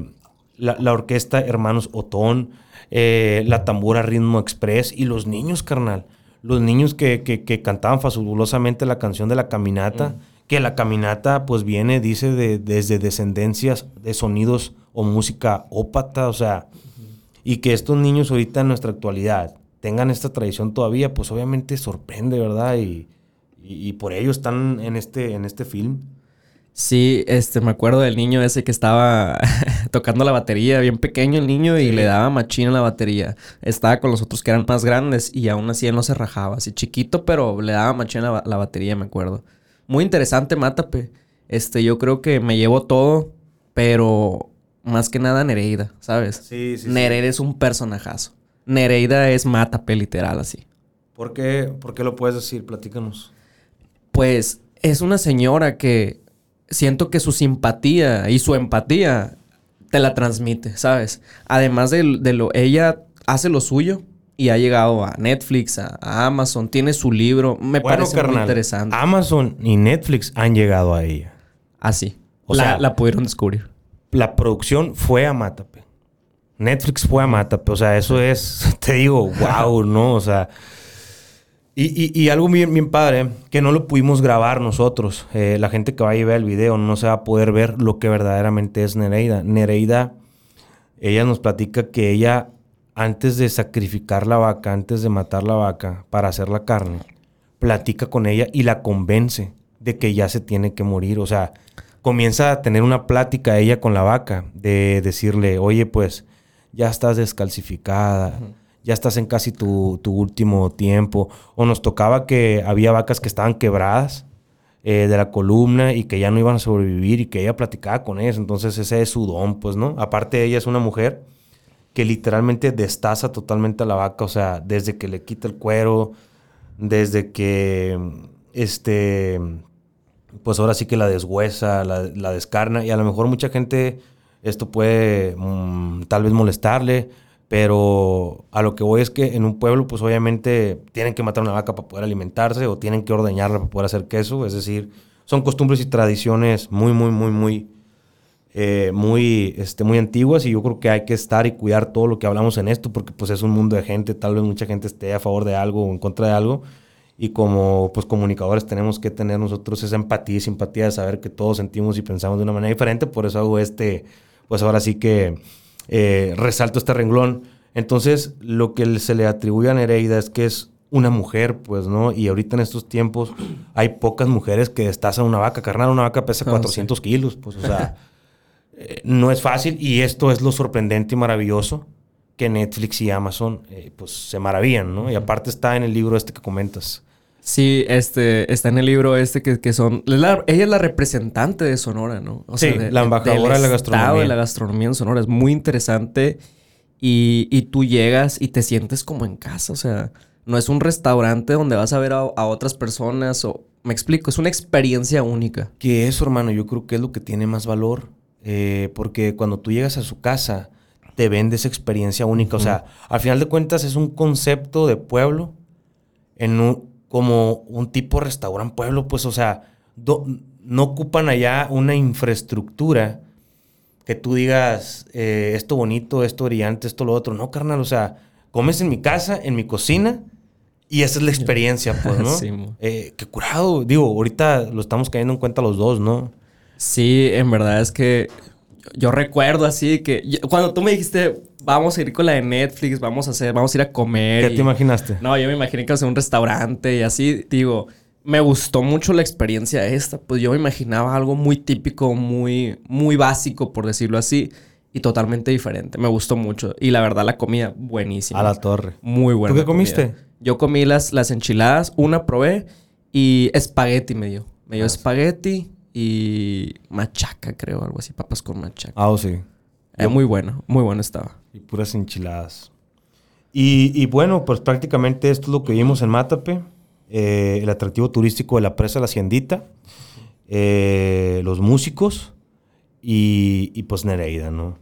S1: la, la orquesta Hermanos Otón, eh, la tambora Ritmo Express y los niños, carnal. Los niños que, que- que cantaban fabulosamente la canción de la caminata, que la caminata pues viene, dice, de, desde descendencias de sonidos o música ópata, o sea, y que estos niños ahorita en nuestra actualidad tengan esta tradición todavía, pues obviamente sorprende, ¿verdad? Y, y- y por ello están en este, en este film.
S2: Sí, este, me acuerdo del niño ese que estaba tocando la batería, bien pequeño el niño, y
S1: Sí.
S2: le daba machina la batería. Estaba con los otros que eran más grandes y aún así él no se rajaba. Así chiquito, pero le daba machina la, la batería, me acuerdo. Muy interesante, Mátape. Este, yo creo que me llevó todo, pero más que nada Nereida, ¿sabes?
S1: Sí, sí, sí.
S2: Nereida es un personajazo. Nereida es Mátape, literal, así.
S1: ¿Por qué, ¿Por qué lo puedes decir? Platícanos.
S2: Pues es una señora que siento que su simpatía y su empatía te la transmite, ¿sabes? Además de, de lo, ella hace lo suyo y ha llegado a Netflix, a, a Amazon, tiene su libro, me
S1: Bueno,
S2: parece muy interesante.
S1: Amazon y Netflix han llegado a ella.
S2: Así.
S1: O
S2: la,
S1: sea-
S2: la pudieron descubrir.
S1: La producción fue a Mátape. Netflix fue a Mátape. O sea, eso es, te digo, wow, ¿no? O sea. Y, y- y algo bien, padre, que no lo pudimos grabar nosotros. Eh, la gente que vaya a ver el video no se va a poder ver lo que verdaderamente es Nereida. Nereida, ella nos platica que ella, antes de sacrificar la vaca, antes de matar la vaca para hacer la carne, platica con ella y la convence de que ya se tiene que morir. O sea, comienza a tener una plática ella con la vaca, de decirle, oye, pues ya estás descalcificada, ya estás en casi tu, tu último tiempo. O nos tocaba que había vacas que estaban quebradas eh, de la columna y que ya no iban a sobrevivir y que ella platicaba con ellas. Entonces ese es su don, pues, ¿no? Aparte ella es una mujer que literalmente destaza totalmente a la vaca, o sea, desde que le quita el cuero, desde que, este, pues ahora sí que la deshuesa, la, la descarna, y a lo mejor mucha gente esto puede mm, tal vez molestarle, Pero a lo que voy es que en un pueblo, pues obviamente tienen que matar una vaca para poder alimentarse o tienen que ordeñarla para poder hacer queso. Es decir, son costumbres y tradiciones muy, muy, muy, muy, eh, muy, este, muy antiguas. Y yo creo que hay que estar y cuidar todo lo que hablamos en esto porque pues es un mundo de gente, tal vez mucha gente esté a favor de algo o en contra de algo. Y como pues comunicadores tenemos que tener nosotros esa empatía y simpatía de saber que todos sentimos y pensamos de una manera diferente, por eso hago este, pues ahora sí que eh, resalto este renglón. Entonces, lo que se le atribuye a Nereida es que es una mujer, pues, ¿no? Y ahorita en estos tiempos hay pocas mujeres que destazan una vaca, carnal. Una vaca pesa 400 kilos, pues, o sea, eh, no es fácil. Y esto es lo sorprendente y maravilloso que Netflix y Amazon, eh, pues, se maravillan, ¿no? Y aparte está en el libro este que comentas.
S2: Sí, este, está en el libro este que, que son... ella es la representante de Sonora, ¿no?
S1: O sí, la embajadora de la gastronomía.
S2: de la gastronomía en Sonora. Es muy interesante. Y, y, tú llegas y te sientes como en casa. O sea, no es un restaurante donde vas a ver a, otras personas o... Me explico, es una experiencia única.
S1: Que eso, hermano, yo creo que es lo que tiene más valor. Eh, porque cuando tú llegas a su casa, te vende esa experiencia única. O sea, al final de cuentas es un concepto de pueblo en un, como un tipo restaurante pueblo, pues, o sea, no ocupan allá una infraestructura que tú digas eh, esto bonito, esto brillante, esto lo otro. No, carnal, o sea, comes en mi casa, en mi cocina, y esa es la experiencia, pues, ¿no? sí, eh, qué curado. Digo, ahorita lo estamos cayendo en cuenta los dos, ¿no?
S2: Sí, en verdad es que yo recuerdo así que cuando tú me dijiste, vamos a ir con la de Netflix, vamos a hacer, vamos a ir a comer.
S1: ¿Qué te imaginaste?
S2: No, yo me imaginé que ser un restaurante y así, digo, me gustó mucho la experiencia esta, pues yo me imaginaba algo muy típico, muy, muy básico, por decirlo así, y totalmente diferente. Me gustó mucho. Y la verdad, la comida, buenísima.
S1: A la torre.
S2: Muy buena.
S1: ¿Tú qué comiste?
S2: Yo comí las, las enchiladas, una probé y espagueti me dio. Me dio ah, espagueti y machaca, creo, algo así, papas con machaca.
S1: Ah, oh, sí.
S2: Eh, muy bueno, muy bueno estaba.
S1: Y puras enchiladas. Y, bueno, pues prácticamente esto es lo que vimos en Mátape. Eh, el atractivo turístico de la presa La Haciendita. Eh, los músicos. Y, pues Nereida, ¿no?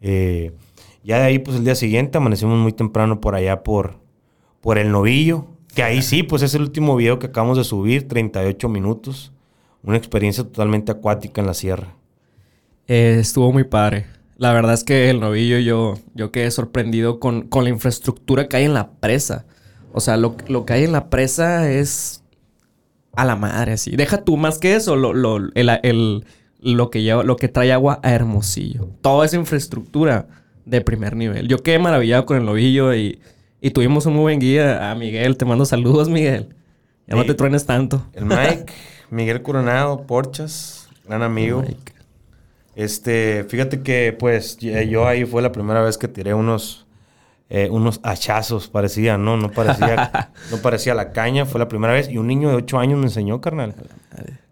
S1: ya de ahí, pues el día siguiente amanecimos muy temprano por allá por, por el novillo. Que ahí sí, pues es el último video que acabamos de subir, 38 minutos una experiencia totalmente acuática en la sierra.
S2: Eh, estuvo muy padre. La verdad es que el novillo yo, yo quedé sorprendido con, la infraestructura que hay en la presa. O sea, lo, que hay en la presa es a la madre, así. Deja tú más que eso, lo, lo, lo, que, lleva, lo que trae agua a Hermosillo. Toda esa infraestructura de primer nivel. Yo quedé maravillado con el novillo y, y tuvimos un muy buen guía. A Miguel, te mando saludos, Miguel. Ya no te truenes tanto.
S1: El Mike. Miguel Coronado, Porchas, gran amigo. Este, fíjate que pues yo ahí fue la primera vez que tiré unos eh, unos hachazos, parecía, ¿no? No parecía, no parecía la caña, fue la primera vez. Y un niño de 8 años me enseñó, carnal.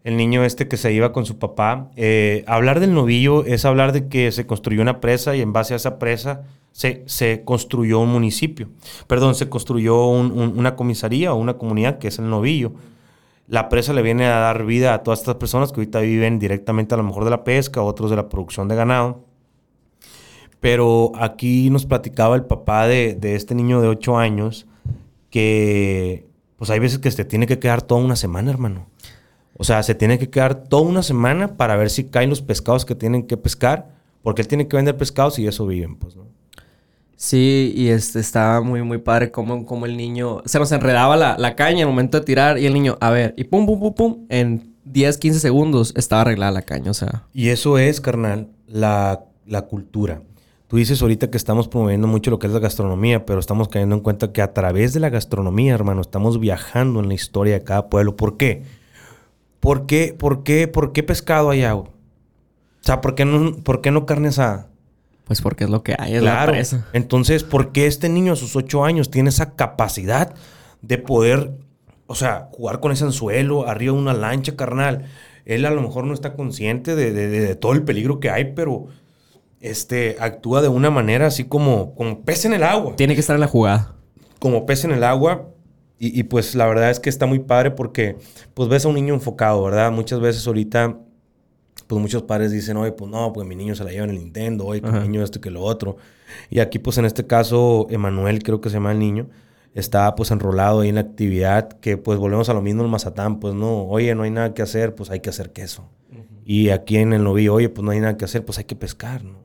S1: El niño este que se iba con su papá. Eh, hablar del novillo es hablar de que se construyó una presa y en base a esa presa se, se construyó un municipio. Perdón, se construyó una comisaría o una comunidad que es el novillo la presa le viene a dar vida a todas estas personas que ahorita viven directamente a lo mejor de la pesca, otros de la producción de ganado. Pero aquí nos platicaba el papá de, este niño de 8 años que pues hay veces que se tiene que quedar toda una semana, hermano. O sea, se tiene que quedar toda una semana para ver si caen los pescados que tienen que pescar, porque él tiene que vender pescados y eso viven, pues, ¿no?
S2: Sí, y este estaba muy, muy padre como, como el niño se nos enredaba la, la caña al momento de tirar y el niño, a ver, y pum, pum, pum, pum, en 10, 15 segundos estaba arreglada la caña, o sea.
S1: Y eso es, carnal, la, la cultura. Tú dices ahorita que estamos promoviendo mucho lo que es la gastronomía, pero estamos cayendo en cuenta que a través de la gastronomía, hermano, estamos viajando en la historia de cada pueblo. ¿Por qué? ¿Por qué, por qué, por qué pescado hay agua? O sea, ¿por qué no, por qué no carne asada?
S2: Pues porque es lo que hay, es la presa.
S1: Entonces, ¿por qué este niño a sus ocho años tiene esa capacidad de poder, o sea, jugar con ese anzuelo arriba de una lancha, carnal? Él a lo mejor no está consciente de, todo el peligro que hay, pero este, actúa de una manera así como, como pez en el agua.
S2: Tiene que estar en la jugada.
S1: Como pez en el agua. Y, y, pues la verdad es que está muy padre porque pues ves a un niño enfocado, ¿verdad? Muchas veces ahorita pues muchos padres dicen, oye, pues no, pues mi niño se la lleva en el Nintendo, oye, que mi niño esto y que lo otro. Y aquí, pues en este caso, Emanuel, creo que se llama el niño, está pues enrolado ahí en la actividad que pues volvemos a lo mismo en Mazatán, pues no, oye, no hay nada que hacer, pues hay que hacer queso. Y aquí en el novillo, oye, pues no hay nada que hacer, pues hay que pescar, ¿no?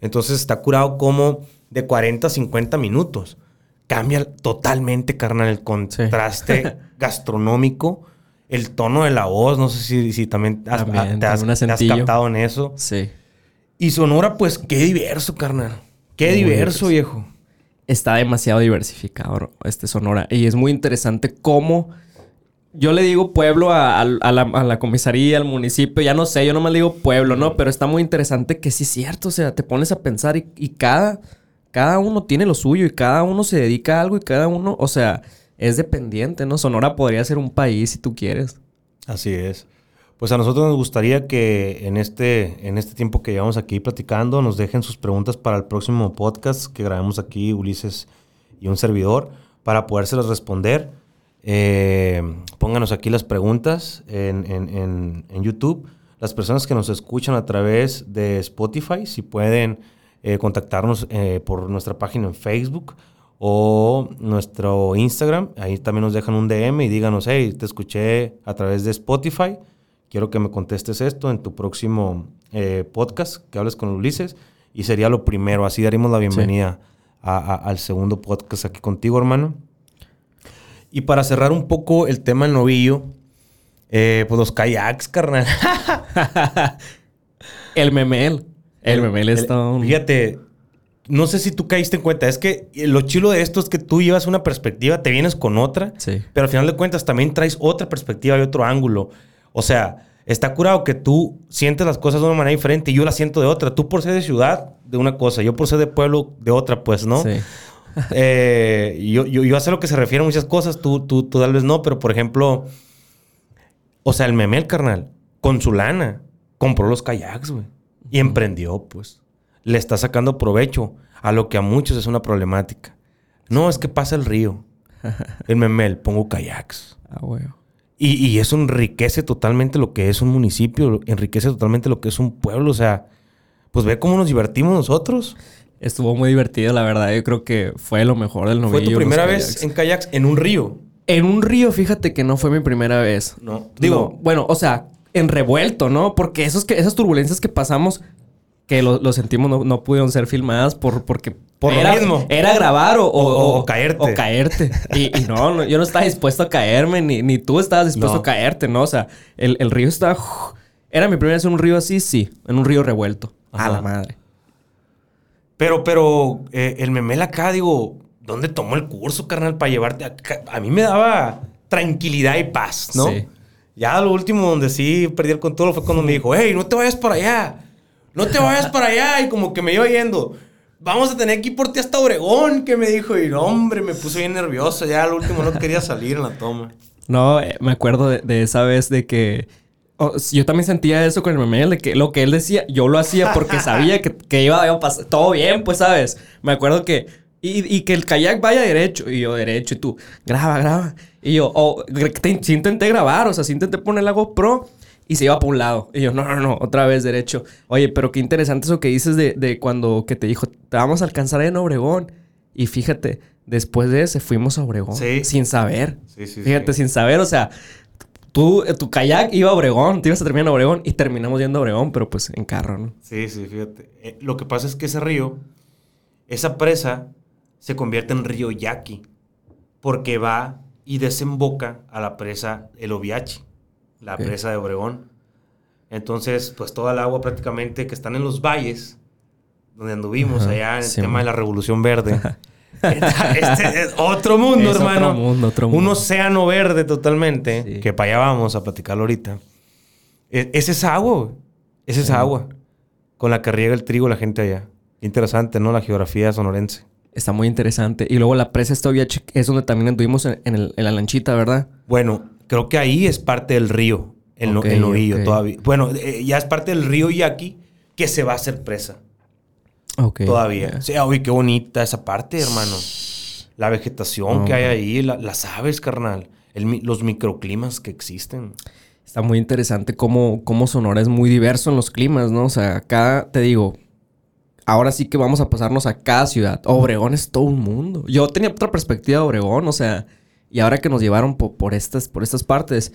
S1: Entonces está curado como de 40 a 50 minutos. Cambia totalmente, carnal, el contraste gastronómico, el tono de la voz. No sé si, si también, has,
S2: También,
S1: te, has, te has captado en eso.
S2: Sí.
S1: Y Sonora, pues qué diverso, carnal. Qué
S2: Muy
S1: diverso,
S2: diverso.
S1: viejo.
S2: Está demasiado diversificado este Sonora. Y es muy interesante cómo... Yo le digo pueblo a, a- a la, a la comisaría, al municipio, ya no sé, yo nomás le digo pueblo, ¿no? Pero está muy interesante que sí es cierto, o sea, te pones a pensar y, y cada, cada uno tiene lo suyo y cada uno se dedica a algo y cada uno, o sea, es dependiente, ¿no? Sonora podría ser un país si tú quieres.
S1: Así es. Pues a nosotros nos gustaría que en este, en este tiempo que llevamos aquí platicando nos dejen sus preguntas para el próximo podcast que grabemos aquí, Ulises y un servidor, para podérselas responder. Eh, pónganos aquí las preguntas en, en- en- YouTube. Las personas que nos escuchan a través de Spotify, si pueden eh, contactarnos eh, por nuestra página en Facebook o nuestro Instagram. Ahí también nos dejan un DM y díganos, hey, te escuché a través de Spotify. Quiero que me contestes esto en tu próximo eh, podcast, que hables con Ulises. Y sería lo primero. Así daremos la bienvenida a- a- al segundo podcast aquí contigo, hermano. Y para cerrar un poco el tema del novillo, eh, pues los kayaks, carnal.
S2: El memel. El memel está un...
S1: Fíjate, no sé si tú caíste en cuenta. Es que lo chilo de esto es que tú llevas una perspectiva, te vienes con otra.
S2: Sí.
S1: Pero al final de cuentas también traes otra perspectiva y otro ángulo. O sea, está curado que tú sientes las cosas de una manera diferente y yo las siento de otra. Tú por ser de ciudad, de una cosa. Yo por ser de pueblo, de otra, pues, ¿no?
S2: Sí.
S1: Eh, yo, yo, yo sé lo que se refiere a muchas cosas. Tú, tú, tú tal vez no, pero por ejemplo... O sea, el memel, carnal, con su lana, compró los kayaks, güey. Y emprendió, pues. Le está sacando provecho a lo que a muchos es una problemática. No, es que pasa el río. El memel, pongo kayaks.
S2: Ah, huevo.
S1: Y, y eso enriquece totalmente lo que es un municipio, enriquece totalmente lo que es un pueblo. O sea, pues ve cómo nos divertimos nosotros.
S2: Estuvo muy divertido, la verdad. Yo creo que fue lo mejor del novillo.
S1: Fue tu primera vez en kayaks en un río.
S2: En un río, fíjate que no fue mi primera vez.
S1: No.
S2: Digo,
S1: No.
S2: bueno, o sea, en revuelto, ¿no? Porque esos que, esas turbulencias que pasamos, que lo, lo sentimos, no, no pudieron ser filmadas por, porque...
S1: Por lo
S2: era,
S1: mismo.
S2: Era grabar o, o-
S1: O- o caerte.
S2: O caerte. Y, y no, no, yo no estaba dispuesto a caerme, ni, ni tú estabas dispuesto
S1: No.
S2: a caerte, ¿no? O sea, el, el río estaba... ¿Era mi primera vez en un río así? Sí, en un río revuelto. A la madre.
S1: Pero, pero, eh, el memel acá, digo, ¿dónde tomó el curso, carnal, para llevarte acá? A mí me daba tranquilidad y paz, ¿no?
S2: Sí.
S1: Ya lo último donde sí perdí el control fue cuando me dijo, hey, no te vayas para allá. No te vayas para allá. Y como que me iba yendo. Vamos a tener que ir por ti hasta Obregón, que me dijo. Y no, hombre, me puse bien nervioso. Ya al último no quería salir en la toma.
S2: No, eh, me acuerdo de, de esa vez de que oh, yo también sentía eso con el memel, de que lo que él decía, yo lo hacía porque sabía que, que iba a pasar todo bien, pues, ¿sabes? Me acuerdo que... Y, y que el kayak vaya derecho. Y yo derecho. Y tú, graba, graba. Y yo, oh, te- sí intenté grabar. O sea, sí intenté poner la GoPro. Y se iba para un lado. Y yo, no, no, no. Otra vez derecho. Oye, pero qué interesante eso que dices de, de cuando... Que te dijo, te vamos a alcanzar en Obregón. Y fíjate, después de ese fuimos a Obregón.
S1: Sí.
S2: Sin saber.
S1: Sí, sí,
S2: Fíjate, sin saber, o sea, tú, eh, tu kayak iba a Obregón, te ibas a terminar en Obregón y terminamos yendo a Obregón, pero pues en carro, ¿no?
S1: Sí, sí, fíjate. Eh, lo que pasa es que ese río, esa presa, se convierte en río Yaqui. Porque va y desemboca a la presa El Oviachi, la presa de Obregón. Entonces, pues toda el agua prácticamente que están en los valles, donde anduvimos
S2: Ajá,
S1: allá en el tema
S2: man.
S1: de la Revolución Verde. este es otro mundo,
S2: Es otro
S1: hermano.
S2: mundo, otro
S1: Un
S2: mundo.
S1: océano verde totalmente,
S2: Sí.
S1: que para allá vamos a platicarlo ahorita. E- Es esa agua. Es esa
S2: Sí.
S1: agua con la que riega el trigo la gente allá. Interesante, ¿no? La geografía sonorense.
S2: Está muy interesante. Y luego la presa Oviachi es donde también anduvimos en, en el- en la lanchita, ¿verdad?
S1: Bueno, creo que ahí es parte del río, el, no-
S2: Ok,
S1: el novillo
S2: ok.
S1: todavía. Bueno, eh, ya es parte del río Yaqui que se va a hacer presa
S2: Ok.
S1: todavía.
S2: ya.
S1: Sí, uy, qué bonita esa parte, hermano. La vegetación que hay ahí, la- las aves, carnal. El los microclimas que existen.
S2: Está muy interesante cómo, cómo Sonora es muy diverso en los climas, ¿no? O sea, acá te digo, ahora sí que vamos a pasarnos a cada ciudad. Obregón es todo un mundo. Yo tenía otra perspectiva de Obregón, o sea, y ahora que nos llevaron por, estas, por estas partes,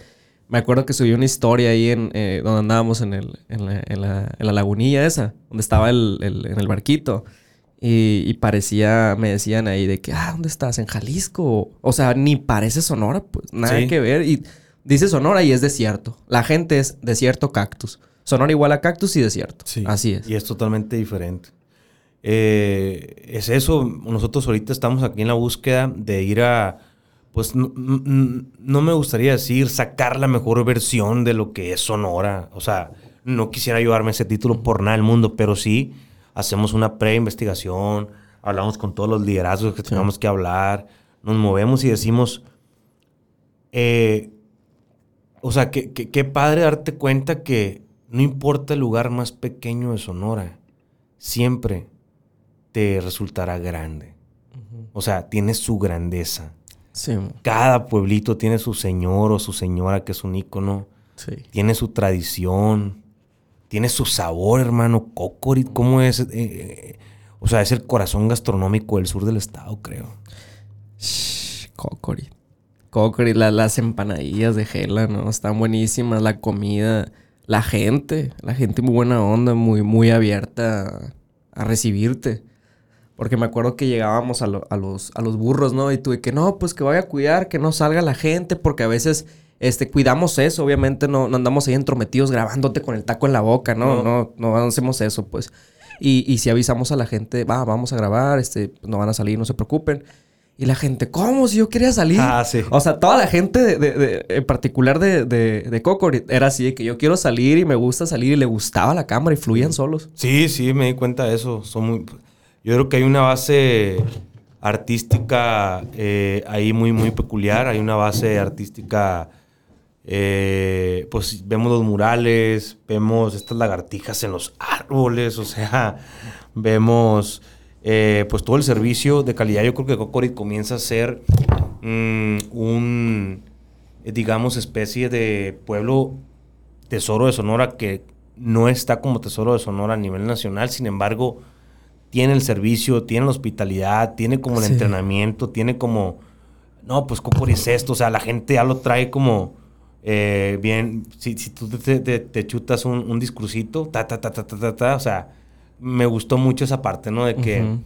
S2: me acuerdo que subí una historia ahí en eh, donde andábamos en, el, en, la, en, la, lagunilla esa, donde estaba el, en el barquito. Y, parecía, me decían ahí de que, ah, ¿dónde estás? ¿En Jalisco? O sea, ni parece Sonora, pues nada que ver. Y dice Sonora y es desierto. La gente es desierto, cactus. Sonora igual a cactus y desierto. Sí. Así es.
S1: Y es totalmente diferente. Eh, es eso, nosotros ahorita estamos aquí en la búsqueda de ir a, pues no, me gustaría decir sacar la mejor versión de lo que es Sonora. O sea, no quisiera llevarme ese título por nada del mundo, pero sí hacemos una pre-investigación, hablamos con todos los liderazgos que tengamos que hablar, nos movemos y decimos, eh, o sea, qué padre darte cuenta que no importa el lugar más pequeño de Sonora, siempre te resultará grande. O sea, tiene su grandeza. Sí. Cada pueblito tiene su señor o su señora que es un ícono. Sí. Tiene su tradición. Tiene su sabor, hermano. Cocorit, ¿cómo es? Eh, eh, o sea, es el corazón gastronómico del sur del estado, creo.
S2: Cocorit. Cocorit, las empanadillas de Gela, ¿no? Están buenísimas. La comida. La gente. La gente muy buena onda, muy, muy abierta a recibirte. Porque me acuerdo que llegábamos a, los, a los burros, ¿no? Y tuve que, no, pues que vaya a cuidar, que no salga la gente, porque a veces este, cuidamos eso, obviamente no, no andamos ahí entrometidos grabándote con el taco en la boca, ¿no? No, no, hacemos eso, pues. Y, y si avisamos a la gente, va, vamos a grabar, este, pues, no van a salir, no se preocupen. Y la gente, ¿cómo? Si yo quería salir. Ah, sí. O sea, toda la gente, de, de, en particular de, de, de Coco, era así, de que yo quiero salir y me gusta salir y le gustaba la cámara y fluían solos.
S1: Sí, sí, me di cuenta de eso. Son muy... Yo creo que hay una base artística eh, ahí muy, muy peculiar. Hay una base artística, eh, pues vemos los murales, vemos estas lagartijas en los árboles, o sea, vemos eh, pues todo el servicio de calidad. Yo creo que Cocorit comienza a ser mm, un, digamos, especie de pueblo tesoro de Sonora que no está como tesoro de Sonora a nivel nacional, sin embargo tiene el servicio, tiene la hospitalidad, tiene como el entrenamiento, tiene como, no, pues Cocori es esto, o sea, la gente ya lo trae como eh, bien, si, si tú te, chutas un, discursito, ta, ta, ta, ta, ta, ta, o sea, me gustó mucho esa parte, ¿no? De que,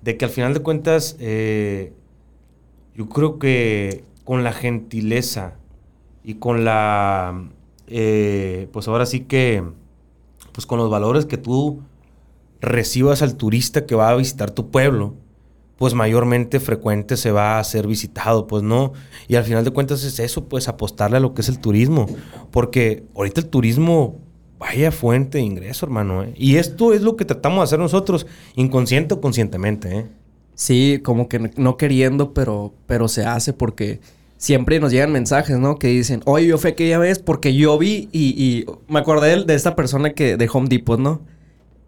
S1: de que al final de cuentas, eh, yo creo que con la gentileza y con la, eh, pues ahora sí que, pues con los valores que tú recibas al turista que va a visitar tu pueblo, pues mayormente frecuente se va a ser visitado, pues no. Y al final de cuentas es eso, pues apostarle a lo que es el turismo. Porque ahorita el turismo, vaya fuente de ingreso, hermano. ¿eh? Y esto es lo que tratamos de hacer nosotros, inconsciente o conscientemente. ¿eh?
S2: Sí, como que no queriendo, pero, pero se hace porque siempre nos llegan mensajes, ¿no? Que dicen, oye, yo fui ya vez porque yo vi y, y me acordé de, de esta persona que de Home Depot, ¿no?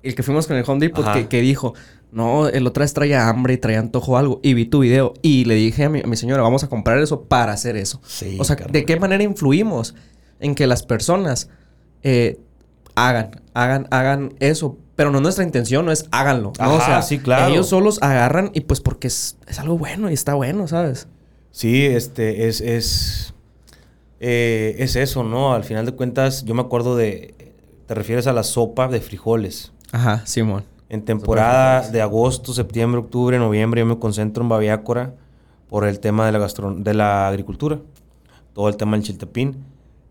S2: El que fuimos con el Home Depot, que, dijo, no, el otra vez traía hambre y traía antojo algo. Y vi tu video y le dije a mi, señora, vamos a comprar eso para hacer eso. Sí, o sea, ¿de qué manera influimos en que las personas eh, hagan, hagan, hagan eso? Pero no nuestra intención, no es háganlo. ¿no? o sea, sí, claro. ellos solos agarran y pues porque es, algo bueno y está bueno, ¿sabes?
S1: Sí, este, es, es, eh, es eso, ¿no? Al final de cuentas, yo me acuerdo de, te refieres a la sopa de frijoles.
S2: Ajá, Simón.
S1: En temporada de agosto, septiembre, octubre, noviembre, yo me concentro en Baviácora por el tema de la, de la agricultura, todo el tema del chiltepín.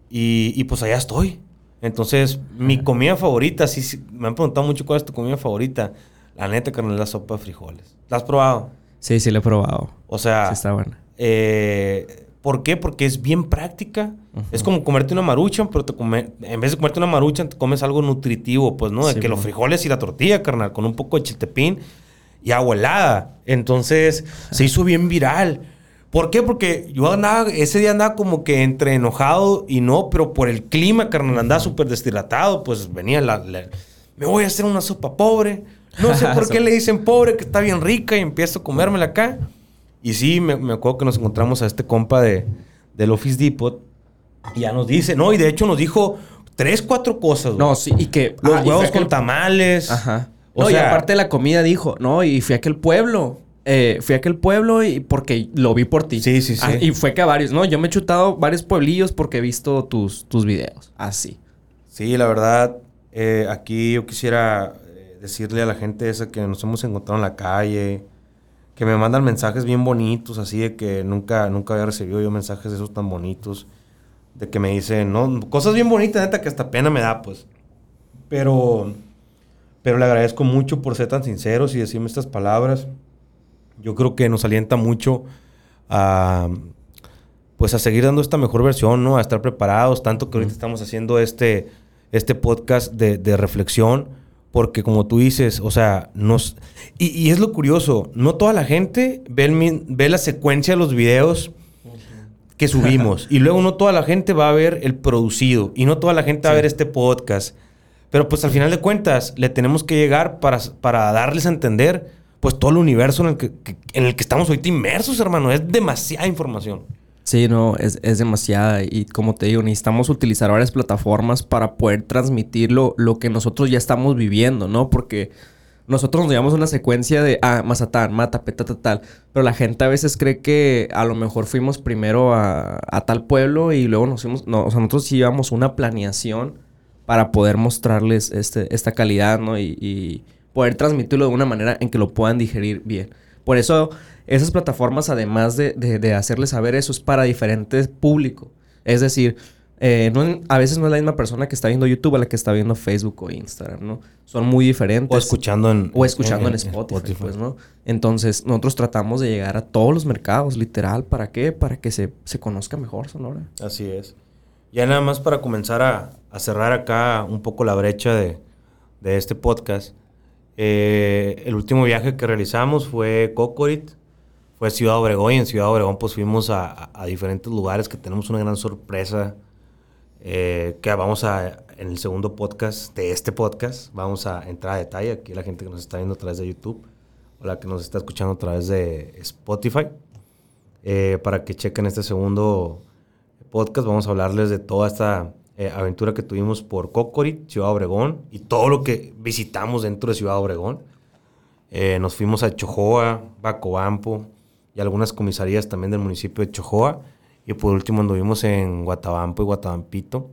S1: Y, y pues allá estoy. Entonces, mi comida favorita, sí, me han preguntado mucho cuál es tu comida favorita. La neta, carnal, la sopa de frijoles. ¿La has probado?
S2: Sí, sí, la he probado.
S1: O sea,
S2: sí está buena.
S1: Eh, ¿Por qué? Porque es bien práctica. Es como comerte una marucha, pero te en vez de comerte una marucha, te comes algo nutritivo, pues, ¿no? De que los frijoles y la tortilla, carnal, con un poco de chiltepín y agua helada. Entonces, se hizo bien viral. ¿Por qué? Porque yo andaba, ese día andaba como que entre enojado y no, pero por el clima, carnal, andaba súper deshidratado, pues venía la, Me voy a hacer una sopa pobre. No sé por qué le dicen pobre, que está bien rica y empiezo a comérmela acá. Y sí, me, acuerdo que nos encontramos a este compa de, del Office Depot ya nos dice, no, y de hecho nos dijo tres, cuatro cosas.
S2: No, sí, y que...
S1: Los
S2: ah, y
S1: huevos con tamales.
S2: Ajá.
S1: O
S2: no, y
S1: sea-
S2: aparte de la comida dijo, no, y fui a aquel pueblo. eh, fui a aquel pueblo y porque lo vi por ti.
S1: Sí, sí, sí.
S2: Ah, y fue que a varios, no, yo me he chutado varios pueblillos porque he visto tus, tus videos. Así.
S1: Sí, la verdad, eh, aquí yo quisiera eh, decirle a la gente esa que nos hemos encontrado en la calle, que me mandan mensajes bien bonitos, así de que nunca, nunca había recibido yo mensajes de esos tan bonitos, de que me dicen, no, cosas bien bonitas, neta, que hasta pena me da, pues. Pero, pero le agradezco mucho por ser tan sinceros y decirme estas palabras. Yo creo que nos alienta mucho a, pues a seguir dando esta mejor versión, ¿no? A estar preparados, tanto que ahorita estamos haciendo este, este podcast de, de reflexión, porque como tú dices, o sea, nos... Y, y es lo curioso, no toda la gente ve, el mi- ve la secuencia de los videos que subimos, y luego no toda la gente va a ver el producido, y no toda la gente va a ver este podcast. Pero pues al final de cuentas, le tenemos que llegar para, para darles a entender, pues todo el universo en el que, que- en el que estamos ahorita inmersos, hermano. Es demasiada información.
S2: Sí, no, es, es demasiada. Y como te digo, necesitamos utilizar varias plataformas para poder transmitir lo, lo que nosotros ya estamos viviendo, ¿no? Porque nosotros nos llevamos una secuencia de, ah, Mazatán, Mata, tal, tal, tal. Pero la gente a veces cree que a lo mejor fuimos primero a, a tal pueblo y luego nos fuimos. O sea, nosotros sí llevamos una planeación para poder mostrarles este, esta calidad, ¿no? Y, y poder transmitirlo de una manera en que lo puedan digerir bien. Por eso, esas plataformas, además de, de- de hacerles saber eso, es para diferentes públicos. Es decir, eh, no- a veces no es la misma persona que está viendo YouTube a la que está viendo Facebook o Instagram, ¿no? Son muy diferentes.
S1: O escuchando en...
S2: O escuchando en, Spotify, pues, ¿no? Entonces, nosotros tratamos de llegar a todos los mercados, literal. ¿Para qué? Para que se, se conozca mejor Sonora.
S1: Así es. Ya nada más para comenzar a, a cerrar acá un poco la brecha de, de este podcast. eh, el último viaje que realizamos fue Cocorit, fue Ciudad Obregón y en Ciudad Obregón pues fuimos a, diferentes lugares que tenemos una gran sorpresa eh, que vamos a, en el segundo podcast de este podcast, vamos a entrar a detalle. Aquí la gente que nos está viendo a través de YouTube o la que nos está escuchando a través de Spotify, eh, para que chequen este segundo podcast. Vamos a hablarles de toda esta eh, aventura que tuvimos por Cocorit, Ciudad Obregón y todo lo que visitamos dentro de Ciudad Obregón. Nos fuimos a Chojoa, Bacobampo y algunas comisarías también del municipio de Chojoa. Y por último anduvimos en Guatabampo y Guatabampito.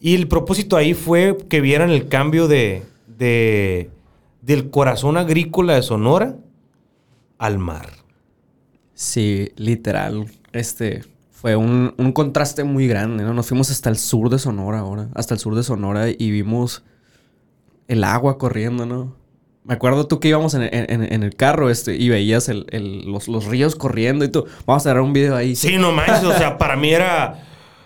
S1: Y el propósito ahí fue que vieran el cambio de, de- del corazón agrícola de Sonora al mar.
S2: Sí, literal. Este fue un, un contraste muy grande, ¿no? Nos fuimos hasta el sur de Sonora ahora, hasta el sur de Sonora y vimos el agua corriendo, ¿no? Me acuerdo tú que íbamos en, en- en el carro este, y veías el- el- los, los ríos corriendo y tú. Vamos a dar un video ahí.
S1: Sí, no manches, o sea, para mí era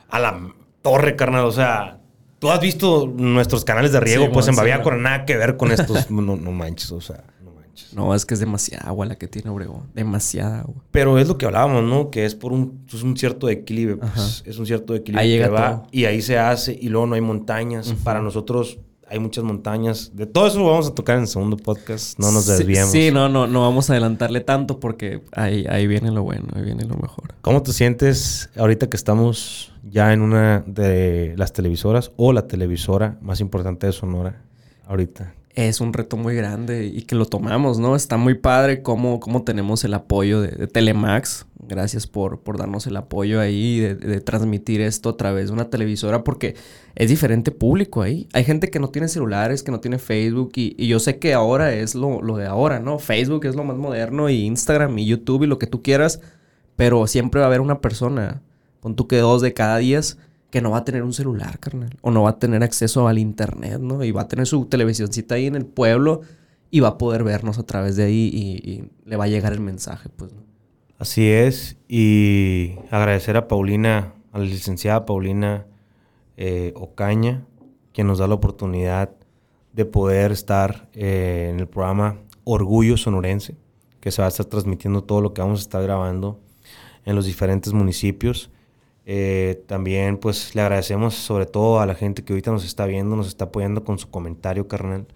S1: a la torre, carnal. O sea, tú has visto nuestros canales de riego,
S2: Sí,
S1: pues
S2: mon,
S1: en
S2: sí,
S1: Baviaco,
S2: mon.
S1: nada que ver con estos. no, no manches, o sea, no manches.
S2: No, es que es demasiada agua la que tiene Obregón. Demasiada agua.
S1: Pero es lo que hablábamos, ¿no? Que es por un, es un cierto equilibrio. Pues, es un cierto equilibrio
S2: Ahí llega
S1: que va
S2: todo.
S1: y ahí se hace y luego no hay montañas. Para nosotros hay muchas montañas. De todo eso lo vamos a tocar en el segundo podcast. No nos
S2: Sí,
S1: desviemos.
S2: Sí, no, no, no vamos a adelantarle tanto porque ahí, ahí viene lo bueno, ahí viene lo mejor.
S1: ¿Cómo te sientes ahorita que estamos ya en una de las televisoras o la televisora más importante de Sonora ahorita?
S2: Es un reto muy grande y que lo tomamos, ¿no? Está muy padre cómo, cómo tenemos el apoyo de, Telemax. Gracias por, por darnos el apoyo ahí, de, transmitir esto a través de una televisora, porque es diferente público ahí. Hay gente que no tiene celulares, que no tiene Facebook, y, y yo sé que ahora es lo, lo de ahora, ¿no? Facebook es lo más moderno, y Instagram, y YouTube, y lo que tú quieras, pero siempre va a haber una persona, pon tú que dos de cada diez, que no va a tener un celular, carnal. O no va a tener acceso al internet, ¿no? Y va a tener su televisioncita ahí en el pueblo y va a poder vernos a través de ahí y, le va a llegar el mensaje, pues.
S1: Así es. Y agradecer a Paulina, a la licenciada Paulina eh, Ocaña, quien nos da la oportunidad de poder estar eh, en el programa Orgullo Sonorense, que se va a estar transmitiendo todo lo que vamos a estar grabando en los diferentes municipios. Eh, también pues le agradecemos sobre todo a la gente que ahorita nos está viendo, nos está apoyando con su comentario, carnal.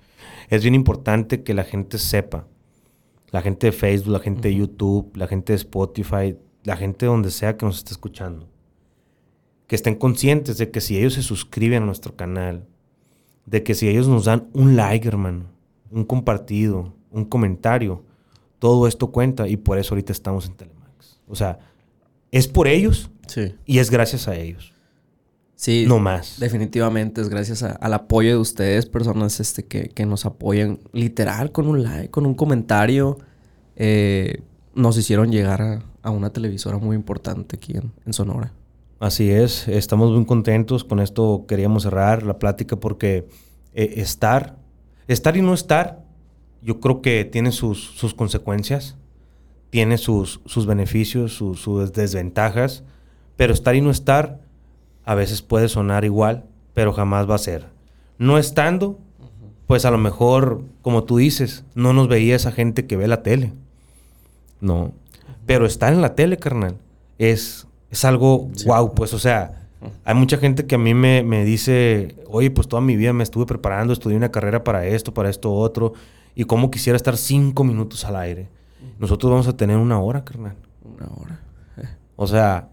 S1: Es bien importante que la gente sepa, la gente de Facebook, la gente de YouTube, la gente de Spotify, la gente donde sea que nos esté escuchando, que estén conscientes de que si ellos se suscriben a nuestro canal, de que si ellos nos dan un like, hermano, un compartido, un comentario, todo esto cuenta y por eso ahorita estamos en Telemax. O sea, es por ellos
S2: Sí.
S1: y es gracias a ellos.
S2: Sí.
S1: No más.
S2: Definitivamente es gracias a- al apoyo de ustedes, personas este, que, que nos apoyan literal con un like, con un comentario. eh, nos hicieron llegar a, a una televisora muy importante aquí en, en Sonora.
S1: Así es, estamos muy contentos. Con esto queríamos cerrar la plática porque eh, estar, estar y no estar, yo creo que tiene sus, sus consecuencias, tiene sus, sus beneficios, sus, sus desventajas, pero estar y no estar a veces puede sonar igual, pero jamás va a ser. No estando, pues a lo mejor, como tú dices, no nos veía esa gente que ve la tele. No. Pero estar en la tele, carnal, es, es algo wow, pues, o sea, hay mucha gente que a mí me, me dice, oye, pues toda mi vida me estuve preparando, estudié una carrera para esto, para esto, otro, y cómo quisiera estar cinco minutos al aire. Nosotros vamos a tener una hora, carnal.
S2: Una hora.
S1: O sea,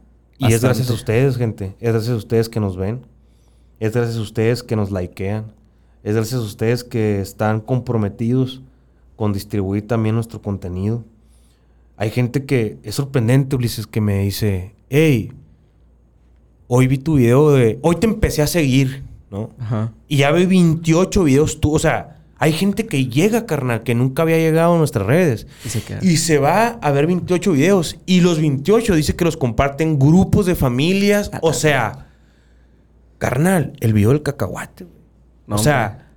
S1: y es gracias a ustedes, gente. Es gracias a ustedes que nos ven. Es gracias a ustedes que nos likean. Es gracias a ustedes que están comprometidos con distribuir también nuestro contenido. Hay gente que es sorprendente, Ulises, que me dice, hey, hoy vi tu video de... Hoy te empecé a seguir, ¿no?
S2: Ajá.
S1: Y ya ve 28 videos tú. O sea, hay gente que llega, carnal, que nunca había llegado a nuestras redes.
S2: Y se queda.
S1: Y se va a ver 28 videos. Y los 28 dice que los comparten grupos de familias.
S2: Ah,
S1: O sea, carnal, el video del cacahuate.
S2: No,
S1: o sea,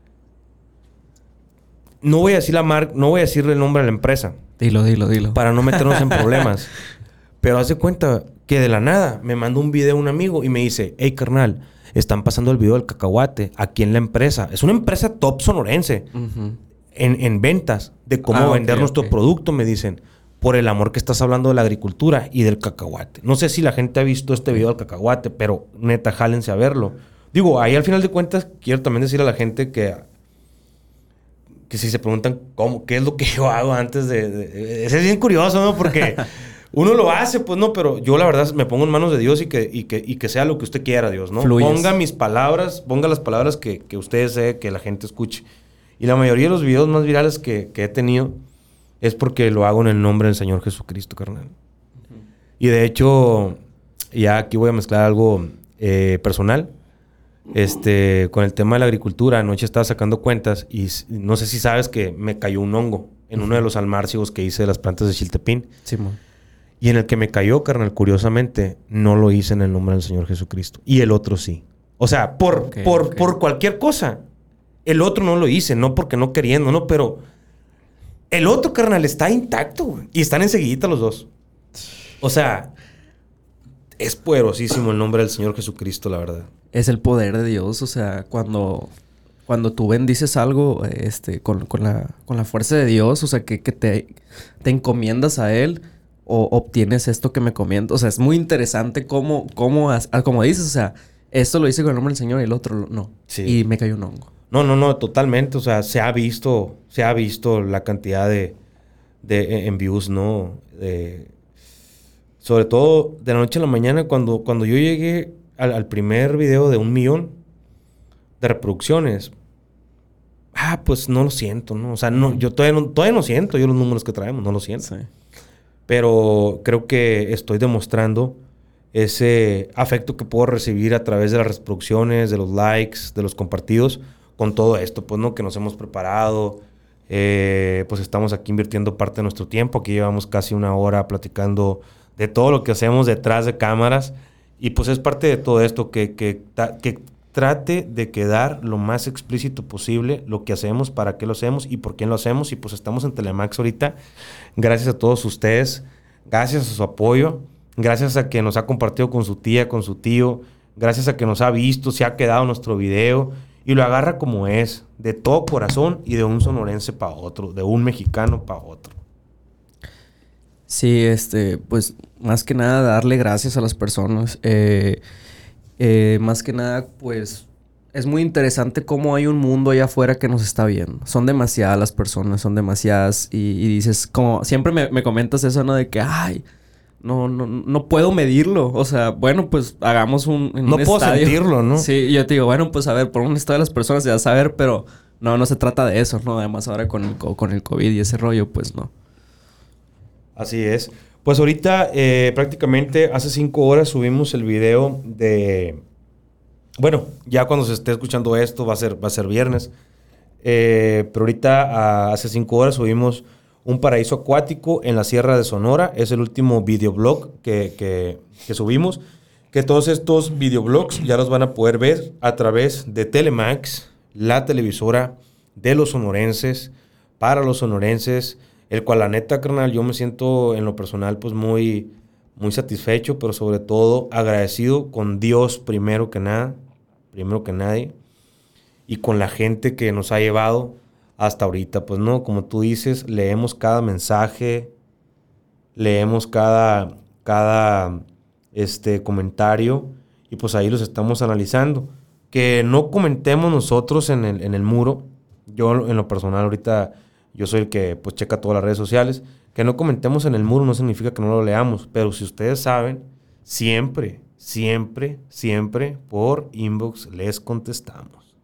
S1: no voy a decir la marca, no voy a decirle el nombre a la empresa
S2: Dilo, dilo, dilo.
S1: para no meternos en problemas. Pero haz de cuenta que de la nada me mandó un video un amigo y me dice, hey carnal, están pasando el video del cacahuate aquí en la empresa. Es una empresa top sonorense en, en ventas de cómo
S2: Ah,
S1: vender nuestro producto, me dicen, por el amor que estás hablando de la agricultura y del cacahuate. No sé si la gente ha visto este video del cacahuate, pero neta, jálense a verlo. Digo, ahí al final de cuentas, quiero también decir a la gente que, que si se preguntan cómo, qué es lo que yo hago antes de... de- es bien curioso, ¿no? Porque uno lo hace, pues no, pero yo la verdad me pongo en manos de Dios y que, y que, y que sea lo que usted quiera, Dios, ¿no?
S2: Fluyes.
S1: Ponga mis palabras, ponga las palabras que, que usted desee que la gente escuche. Y la mayoría de los videos más virales que, que he tenido es porque lo hago en el nombre del Señor Jesucristo, carnal. Y de hecho, ya aquí voy a mezclar algo eh, personal. Este, con el tema de la agricultura, anoche estaba sacando cuentas y no sé si sabes que me cayó un hongo en uno de los almárcigos que hice de las plantas de Chiltepín.
S2: Simón.
S1: Y en el que me cayó, carnal, curiosamente, no lo hice en el nombre del Señor Jesucristo. Y el otro sí. O sea, por, por, por cualquier cosa. El otro no lo hice, no porque no queriendo, no, pero el otro, carnal, está intacto, güey. Y están enseguidita los dos. O sea, es poderosísimo el nombre del Señor Jesucristo, la verdad.
S2: Es el poder de Dios, o sea, cuando, cuando tú bendices algo este, con, con la, con la fuerza de Dios, o sea, que, que te, te encomiendas a Él o obtienes esto que me comiendo. O sea, es muy interesante cómo, cómo, ah, como dices, o sea, esto lo hice con el nombre del Señor y el otro no.
S1: Sí.
S2: Y me cayó un hongo.
S1: No, no, no, totalmente. O sea, se ha visto, se ha visto la cantidad de, de eh, en views, ¿no? De- sobre todo de la noche a la mañana, cuando, cuando yo llegué al, al primer video de un millón de reproducciones. Ah, pues no lo siento, ¿no? O sea, no, yo todavía no, todavía no siento yo los números que traemos, no lo siento.
S2: Sí.
S1: Pero creo que estoy demostrando ese afecto que puedo recibir a través de las reproducciones, de los likes, de los compartidos, con todo esto, pues, ¿no? Que nos hemos preparado, eh, pues estamos aquí invirtiendo parte de nuestro tiempo, aquí llevamos casi una hora platicando de todo lo que hacemos detrás de cámaras, y pues es parte de todo esto, que, que, trate de quedar lo más explícito posible lo que hacemos, para qué lo hacemos y por quién lo hacemos, y pues estamos en Telemax ahorita, gracias a todos ustedes, gracias a su apoyo, gracias a que nos ha compartido con su tía, con su tío, gracias a que nos ha visto, se ha quedado nuestro video. Y lo agarra como es, de todo corazón y de un sonorense para otro, de un mexicano para otro.
S2: Sí, este, pues más que nada darle gracias a las personas. Eh, eh, más que nada, pues es muy interesante cómo hay un mundo allá afuera que nos está viendo. Son demasiadas las personas, son demasiadas. Y, y dices, como siempre me, me comentas eso, ¿no? De que, ay, no, no, no puedo medirlo. O sea, bueno, pues hagamos un.
S1: En no puedo sentirlo, ¿no?
S2: Sí, yo te digo, bueno, pues a ver, por un estado de las personas ya saber, pero no, no se trata de eso, ¿no? Además, ahora con el, con el COVID y ese rollo, pues no.
S1: Así es. Pues ahorita, eh, prácticamente hace cinco horas subimos el video de. Bueno, ya cuando se esté escuchando esto va a ser, va a ser viernes. Eh, pero ahorita, hace cinco horas, subimos un paraíso acuático en la Sierra de Sonora. Es el último videoblog que, que, subimos. Que todos estos videoblogs ya los van a poder ver a través de Telemax, la televisora de los sonorenses, para los sonorenses, el cual la neta, carnal, yo me siento en lo personal pues muy, muy satisfecho, pero sobre todo agradecido con Dios primero que nada, primero que nadie, y con la gente que nos ha llevado hasta ahorita. Pues no, como tú dices, leemos cada mensaje, leemos cada, cada este, comentario y pues ahí los estamos analizando. Que no comentemos nosotros en el, en el muro. Yo en lo personal ahorita, yo soy el que pues checa todas las redes sociales. Que no comentemos en el muro no significa que no lo leamos. Pero si ustedes saben, siempre, siempre, siempre por inbox les contestamos.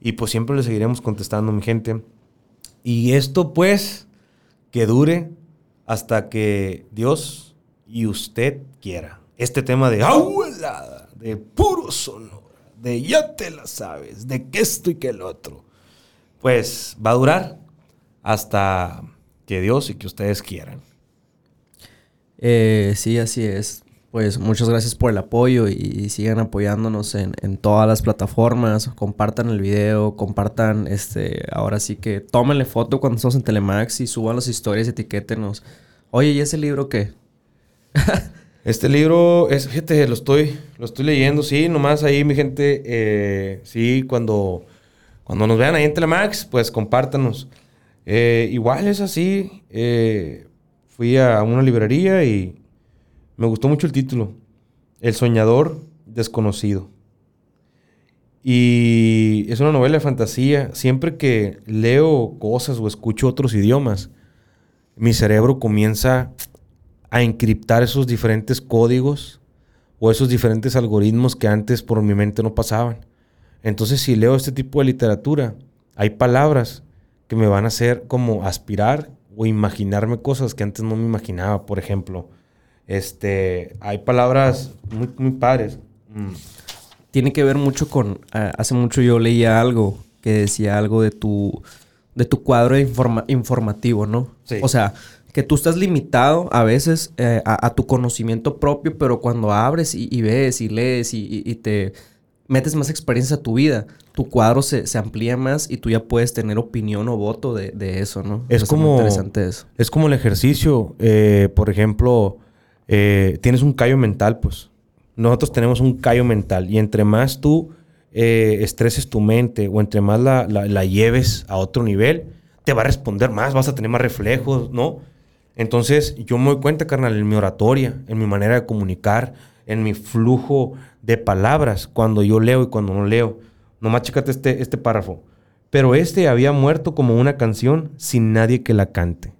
S1: Y pues siempre le seguiremos contestando, mi gente. Y esto pues que dure hasta que Dios y usted quiera. Este tema de abuelada, de puro sonora, de ya te la sabes, de que esto y que el otro, pues va a durar hasta que Dios y que ustedes quieran.
S2: Eh, sí, así es pues muchas gracias por el apoyo y, sigan apoyándonos en, todas las plataformas. Compartan el video, compartan, este, ahora sí que tómenle foto cuando estamos en Telemax y suban las historias, etiquétenos. Oye, ¿y ese libro qué?
S1: este libro es, fíjate, lo estoy, lo estoy leyendo, sí, nomás ahí mi gente, eh, sí, cuando, cuando nos vean ahí en Telemax, pues compártanos. Eh, igual es así, eh, fui a una librería y me gustó mucho el título. El soñador desconocido. Y es una novela de fantasía. Siempre que leo cosas o escucho otros idiomas, mi cerebro comienza a encriptar esos diferentes códigos o esos diferentes algoritmos que antes por mi mente no pasaban. Entonces, si leo este tipo de literatura, hay palabras que me van a hacer como aspirar o imaginarme cosas que antes no me imaginaba. Por ejemplo, este, hay palabras muy, muy padres. Mm.
S2: Tiene que ver mucho con. Ah, hace mucho yo leía algo que decía algo de tu. de tu cuadro informativo, ¿no? Sí. O sea, que tú estás limitado a veces eh, a, tu conocimiento propio, pero cuando abres y, ves y lees y, te metes más experiencia a tu vida, tu cuadro se, amplía más y tú ya puedes tener opinión o voto de, eso, ¿no?
S1: Es como. interesante eso. Es como el ejercicio. Eh, por ejemplo eh, tienes un callo mental, pues. Nosotros tenemos un callo mental y entre más tú eh, estreses tu mente o entre más la, la, lleves a otro nivel, te va a responder más, vas a tener más reflejos, ¿no? Entonces yo me doy cuenta, carnal, en mi oratoria, en mi manera de comunicar, en mi flujo de palabras, cuando yo leo y cuando no leo. Nomás chécate este, este párrafo. Pero este había muerto como una canción sin nadie que la cante.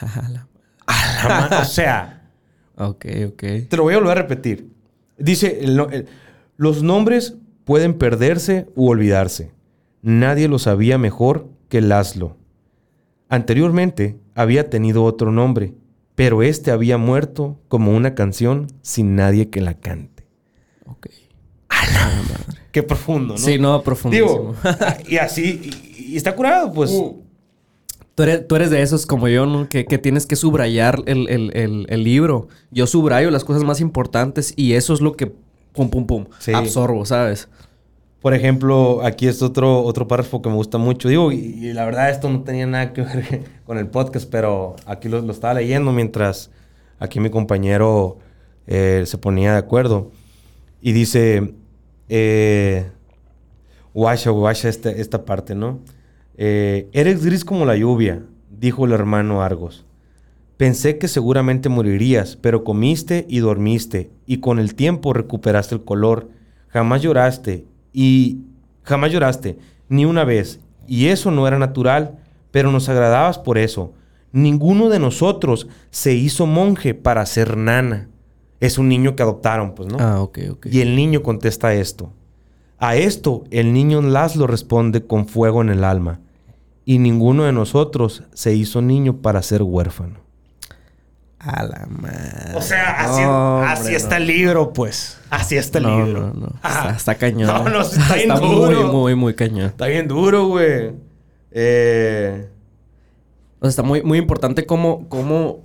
S1: o sea,
S2: Ok, ok.
S1: Te lo voy a volver a repetir. Dice, los nombres pueden perderse u olvidarse. Nadie lo sabía mejor que Laszlo. Anteriormente había tenido otro nombre, pero este había muerto como una canción sin nadie que la cante.
S2: Ok.
S1: Qué profundo, ¿no?
S2: Sí, no, profundísimo.
S1: y así, y, está curado, pues. Uh.
S2: Tú eres, de esos como yo, ¿no? Que, tienes que subrayar el, libro. Yo subrayo las cosas más importantes y eso es lo que, pum, pum, pum, absorbo, ¿sabes?
S1: Por ejemplo, aquí es otro, otro párrafo que me gusta mucho. Digo, y, la verdad esto no tenía nada que ver con el podcast, pero aquí lo, estaba leyendo mientras aquí mi compañero eh, se ponía de acuerdo. Y dice, eh, guacha este, esta parte, ¿no? Eh, eres gris como la lluvia, dijo el hermano Argos. Pensé que seguramente morirías, pero comiste y dormiste, y con el tiempo recuperaste el color. Jamás lloraste, y jamás lloraste, ni una vez, y eso no era natural, pero nos agradabas por eso. ninguno de nosotros se hizo monje para ser nana. Es un niño que adoptaron, pues, ¿no?
S2: Ah, ok, ok.
S1: Y el niño contesta esto. A esto, el niño Laszlo responde con fuego en el alma. Y ninguno de nosotros se hizo niño para ser huérfano.
S2: A la madre.
S1: O sea, así,
S2: No,
S1: así
S2: hombre,
S1: está
S2: no.
S1: el libro, pues. Así está el
S2: No,
S1: libro.
S2: no, no.
S1: Ajá.
S2: Está, está cañón.
S1: No, no, está bien
S2: muy,
S1: duro.
S2: muy, muy cañón.
S1: Está bien duro, güey. Eh,
S2: O sea, está muy, muy importante cómo, cómo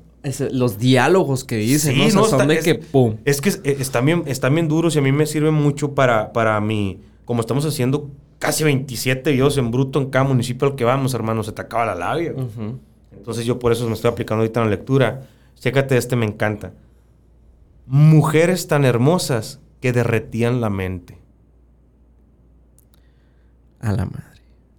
S2: los diálogos que dicen,
S1: Sí,
S2: ¿no? O sea,
S1: no,
S2: son de
S1: es-
S2: que pum.
S1: Es que es- eh, están, bien, están bien duros y a mí me sirve mucho para, para mi... Como estamos haciendo casi 27 videos en bruto en cada municipio al que vamos, hermano, se te acaba la labia. Entonces yo por eso me estoy aplicando ahorita en la lectura. Chécate este, me encanta. Mujeres tan hermosas que derretían la mente.
S2: A la madre.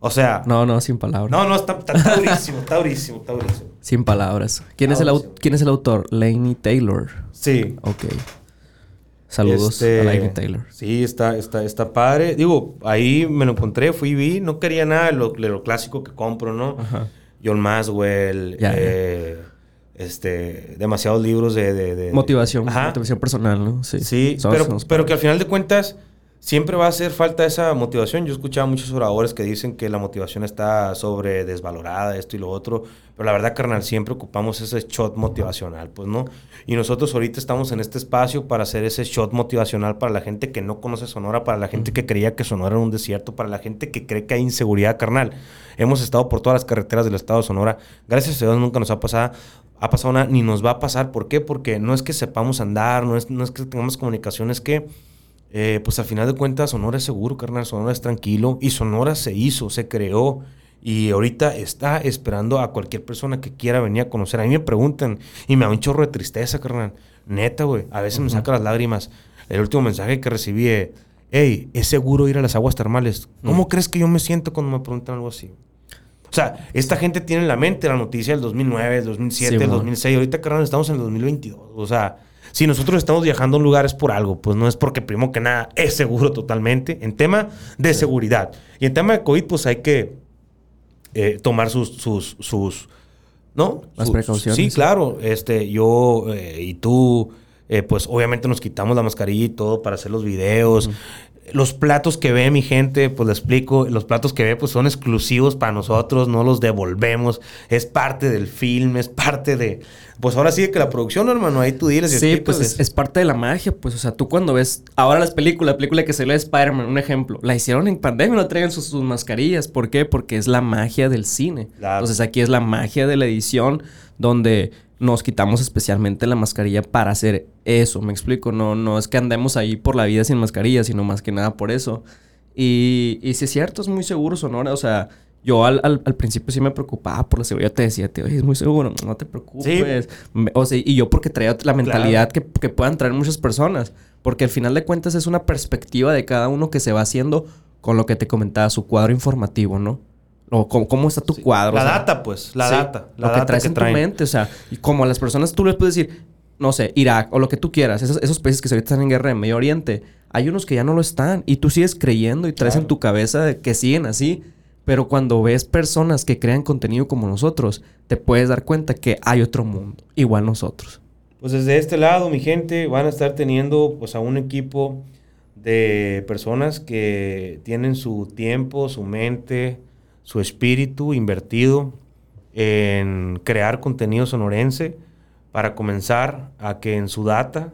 S1: O sea...
S2: No, no, sin palabras.
S1: No, no, está, está, está durísimo, está durísimo, está durísimo.
S2: Sin palabras. ¿Quién, es el. ¿Quién es el autor? Laney Taylor.
S1: Sí.
S2: Ok. Saludos
S1: Este,
S2: a Laney Taylor.
S1: Sí, está, está, está padre. Digo, ahí me lo encontré, fui y vi. No quería nada de lo, de lo clásico que compro, ¿no?
S2: Ajá.
S1: John Maswell,
S2: Ya, ya.
S1: eh, este, demasiados libros de... de- de-
S2: Motivación,
S1: Ajá.
S2: motivación personal, ¿no? Sí.
S1: Sí, pero, pero que al final de cuentas siempre va a hacer falta esa motivación. Yo he escuchado a muchos oradores que dicen que la motivación está sobre desvalorada, esto y lo otro. Pero la verdad, carnal, siempre ocupamos ese shot motivacional, pues, ¿no? Y nosotros ahorita estamos en este espacio para hacer ese shot motivacional para la gente que no conoce Sonora, para la gente que creía que Sonora era un desierto, para la gente que cree que hay inseguridad, carnal. Hemos estado por todas las carreteras del estado de Sonora. Gracias a Dios nunca nos ha pasado, ha pasado nada, ni nos va a pasar. ¿Por qué? Porque no es que sepamos andar, no es, no es que tengamos comunicación, es que eh, pues al final de cuentas Sonora es seguro, carnal, Sonora es tranquilo y Sonora se hizo, se creó y ahorita está esperando a cualquier persona que quiera venir a conocer. A mí me preguntan y me da un chorro de tristeza, carnal. Neta, güey, a veces me saca las lágrimas. El último mensaje que recibí es, hey, ¿es seguro ir a las aguas termales? ¿Cómo crees que yo me siento cuando me preguntan algo así? O sea, esta gente tiene en la mente la noticia del 2009, del 2007,
S2: Sí,
S1: del
S2: mon.
S1: 2006. Ahorita, carnal, estamos en el 2022. O sea, si nosotros estamos viajando a un lugar es por algo. Pues no es porque, primero que nada, es seguro totalmente. En tema de seguridad. Y en tema de COVID, pues hay que eh, tomar sus, sus, sus, ¿no?
S2: Las
S1: Sus-
S2: precauciones,
S1: Sí, claro. Este, yo eh, y tú, eh, pues obviamente nos quitamos la mascarilla y todo para hacer los videos. Los platos que ve mi gente, pues le explico, los platos que ve pues son exclusivos para nosotros, no los devolvemos, es parte del film, es parte de... Pues ahora sí que la producción, hermano, ahí tú diles y
S2: Sí, pues es, es parte de la magia, pues, o sea, tú cuando ves ahora las películas, la película que se de Spider-Man, un ejemplo, la hicieron en pandemia, no traen sus, sus mascarillas, ¿por qué? Porque es la magia del cine.
S1: Claro.
S2: Entonces aquí es la magia de la edición donde nos quitamos especialmente la mascarilla para hacer eso, me explico, no, no es que andemos ahí por la vida sin mascarilla, sino más que nada por eso. Y, y si es cierto, es muy seguro Sonora, o sea... Yo al, al, al principio sí me preocupaba por la seguridad. Te decía, tío, es muy seguro, no te preocupes. O sea, y yo porque traía la mentalidad que, que puedan traer muchas personas. Porque al final de cuentas es una perspectiva de cada uno que se va haciendo con lo que te comentaba, su cuadro informativo, ¿no? O cómo, cómo está tu cuadro.
S1: La
S2: o sea,
S1: data, pues, la
S2: sí,
S1: data. La
S2: lo que traes
S1: que
S2: en tu mente, o sea, y como a las personas tú les puedes decir, no sé, Irak o lo que tú quieras, esos, esos países que ahorita están en guerra en Medio Oriente, hay unos que ya no lo están y tú sigues creyendo y traes en tu cabeza de que siguen así, pero cuando ves personas que crean contenido como nosotros, te puedes dar cuenta que hay otro mundo, igual nosotros.
S1: Pues desde este lado, mi gente, van a estar teniendo pues a un equipo de personas que tienen su tiempo, su mente, su espíritu invertido en crear contenido sonorense para comenzar a que en su data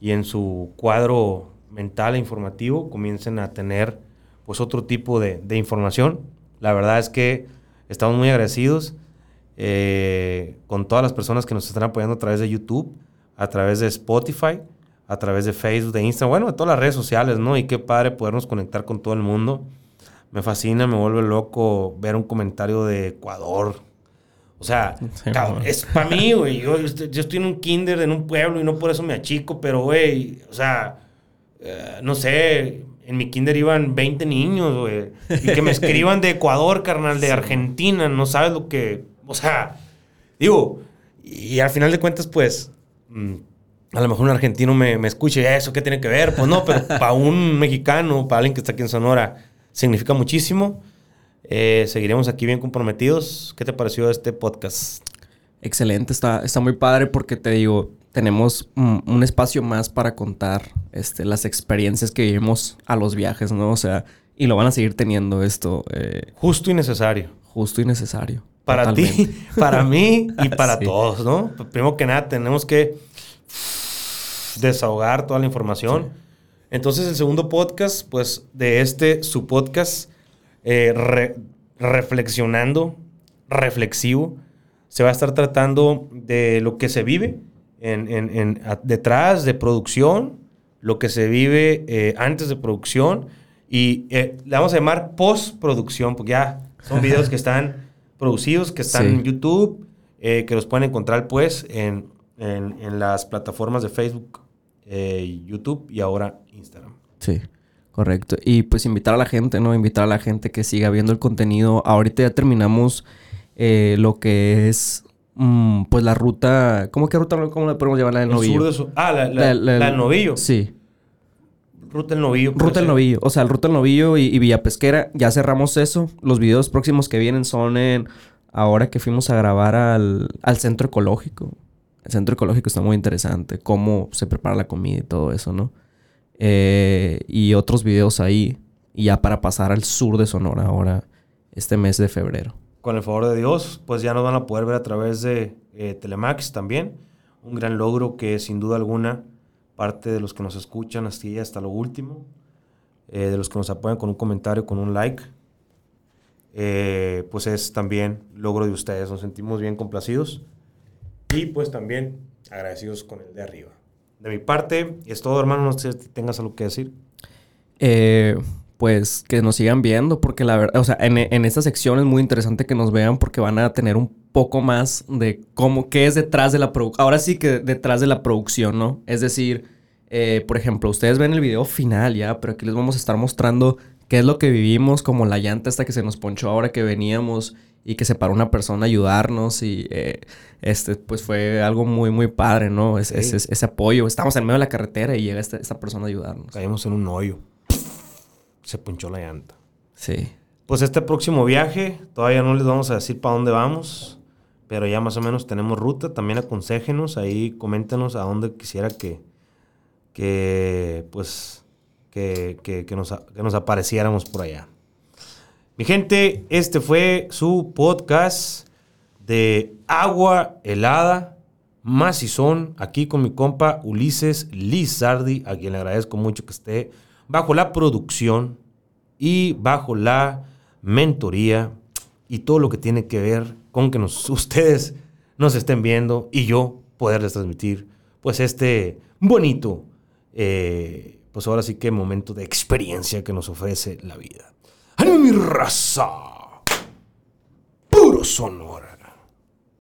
S1: y en su cuadro mental e informativo comiencen a tener pues otro tipo de, información. La verdad es que estamos muy agradecidos eh, con todas las personas que nos están apoyando a través de YouTube, a través de Spotify, a través de Facebook, de Instagram, bueno, de todas las redes sociales, ¿no? Y qué padre podernos conectar con todo el mundo. Me fascina, me vuelve loco ver un comentario de Ecuador. O sea,
S2: Sí,
S1: cabrón, es para mí, güey. Yo, yo estoy en un kinder, en un pueblo, y no por eso me achico, pero, güey, o sea, eh, no sé, en mi kinder iban 20 niños, güey. Y que me escriban de Ecuador, carnal, de Argentina, no sabes lo que. O sea, digo, y al final de cuentas, pues. mm, a lo mejor un argentino me, me escuche, ¿eso qué tiene que ver? Pues no, pero para un mexicano, para alguien que está aquí en Sonora, significa muchísimo. Eh, seguiremos aquí bien comprometidos. ¿Qué te pareció este podcast?
S2: Excelente, está, está muy padre porque te digo, tenemos un, un espacio más para contar este, las experiencias que vivimos a los viajes, ¿no? O sea, y lo van a seguir teniendo esto. eh,
S1: Justo y necesario.
S2: justo y necesario.
S1: Para
S2: Totalmente.
S1: ti, para mí y para
S2: Sí.
S1: todos, ¿no? Primero que nada, tenemos que desahogar toda la información. Entonces, el segundo podcast, pues, de este, su podcast, eh, re- reflexionando, reflexivo, se va a estar tratando de lo que se vive en, en- en- a- detrás de producción, lo que se vive eh, antes de producción y eh, le vamos a llamar postproducción, porque ya son videos que están producidos, que están
S2: Sí.
S1: en YouTube, eh, que los pueden encontrar pues en, en- en las plataformas de Facebook, eh, YouTube y ahora.
S2: Sí, correcto. Y pues invitar a la gente, ¿no? Invitar a la gente que siga viendo el contenido. Ahorita ya terminamos eh, lo que es, mm, pues la ruta... ¿Cómo que ruta? ¿Cómo la podemos llamar la del
S1: El
S2: novillo?
S1: sur de su- ah, la, la- la del novillo.
S2: Sí,
S1: Ruta del novillo.
S2: Ruta del. Novillo. O sea, el Ruta del Novillo y, y Villa Pesquera. Ya cerramos eso. Los videos próximos que vienen son en... Ahora que fuimos a grabar al, al centro ecológico. El centro ecológico está muy interesante. Cómo se prepara la comida y todo eso, ¿no? Eh, y otros videos ahí. Y ya para pasar al sur de Sonora ahora, este mes de febrero.
S1: Con el favor de Dios, pues ya nos van a poder ver a través de eh, Telemax también. Un gran logro que sin duda alguna parte de los que nos escuchan hasta lo último, eh, de los que nos apoyan con un comentario, con un like, pues es también logro de ustedes. Nos sentimos bien complacidos y pues también agradecidos con el de arriba. De mi parte, es todo, hermano. No sé si tengas algo que decir.
S2: Eh, pues que nos sigan viendo, porque la verdad, o sea, en, en esta sección es muy interesante que nos vean porque van a tener un poco más de cómo, qué es detrás de la producción. Ahora sí que detrás de la producción, ¿no? Es decir, eh, por ejemplo, ustedes ven el video final ya, pero aquí les vamos a estar mostrando qué es lo que vivimos, como la llanta esta que se nos ponchó ahora que veníamos y que se paró una persona a ayudarnos y eh, este, pues fue algo muy, muy padre, ¿no? Es-
S1: Sí.
S2: ese, ese apoyo. Estamos en medio de la carretera y llega esta, esta persona a ayudarnos.
S1: Caímos en un hoyo. Se punchó la llanta.
S2: Sí.
S1: Pues este próximo viaje, todavía no les vamos a decir para dónde vamos, pero ya más o menos tenemos ruta. También aconséjenos, ahí coméntenos a dónde quisiera que, que pues, que, nos, que nos apareciéramos por allá. Mi gente, este fue su podcast de agua helada, macizón, aquí con mi compa Ulises Lizardi, a quien le agradezco mucho que esté bajo la producción y bajo la mentoría y todo lo que tiene que ver con que nos, ustedes nos estén viendo y yo poderles transmitir pues este bonito, eh, pues ahora sí que momento de experiencia que nos ofrece la vida. ¡Ánimo mi raza! Puro Sonora.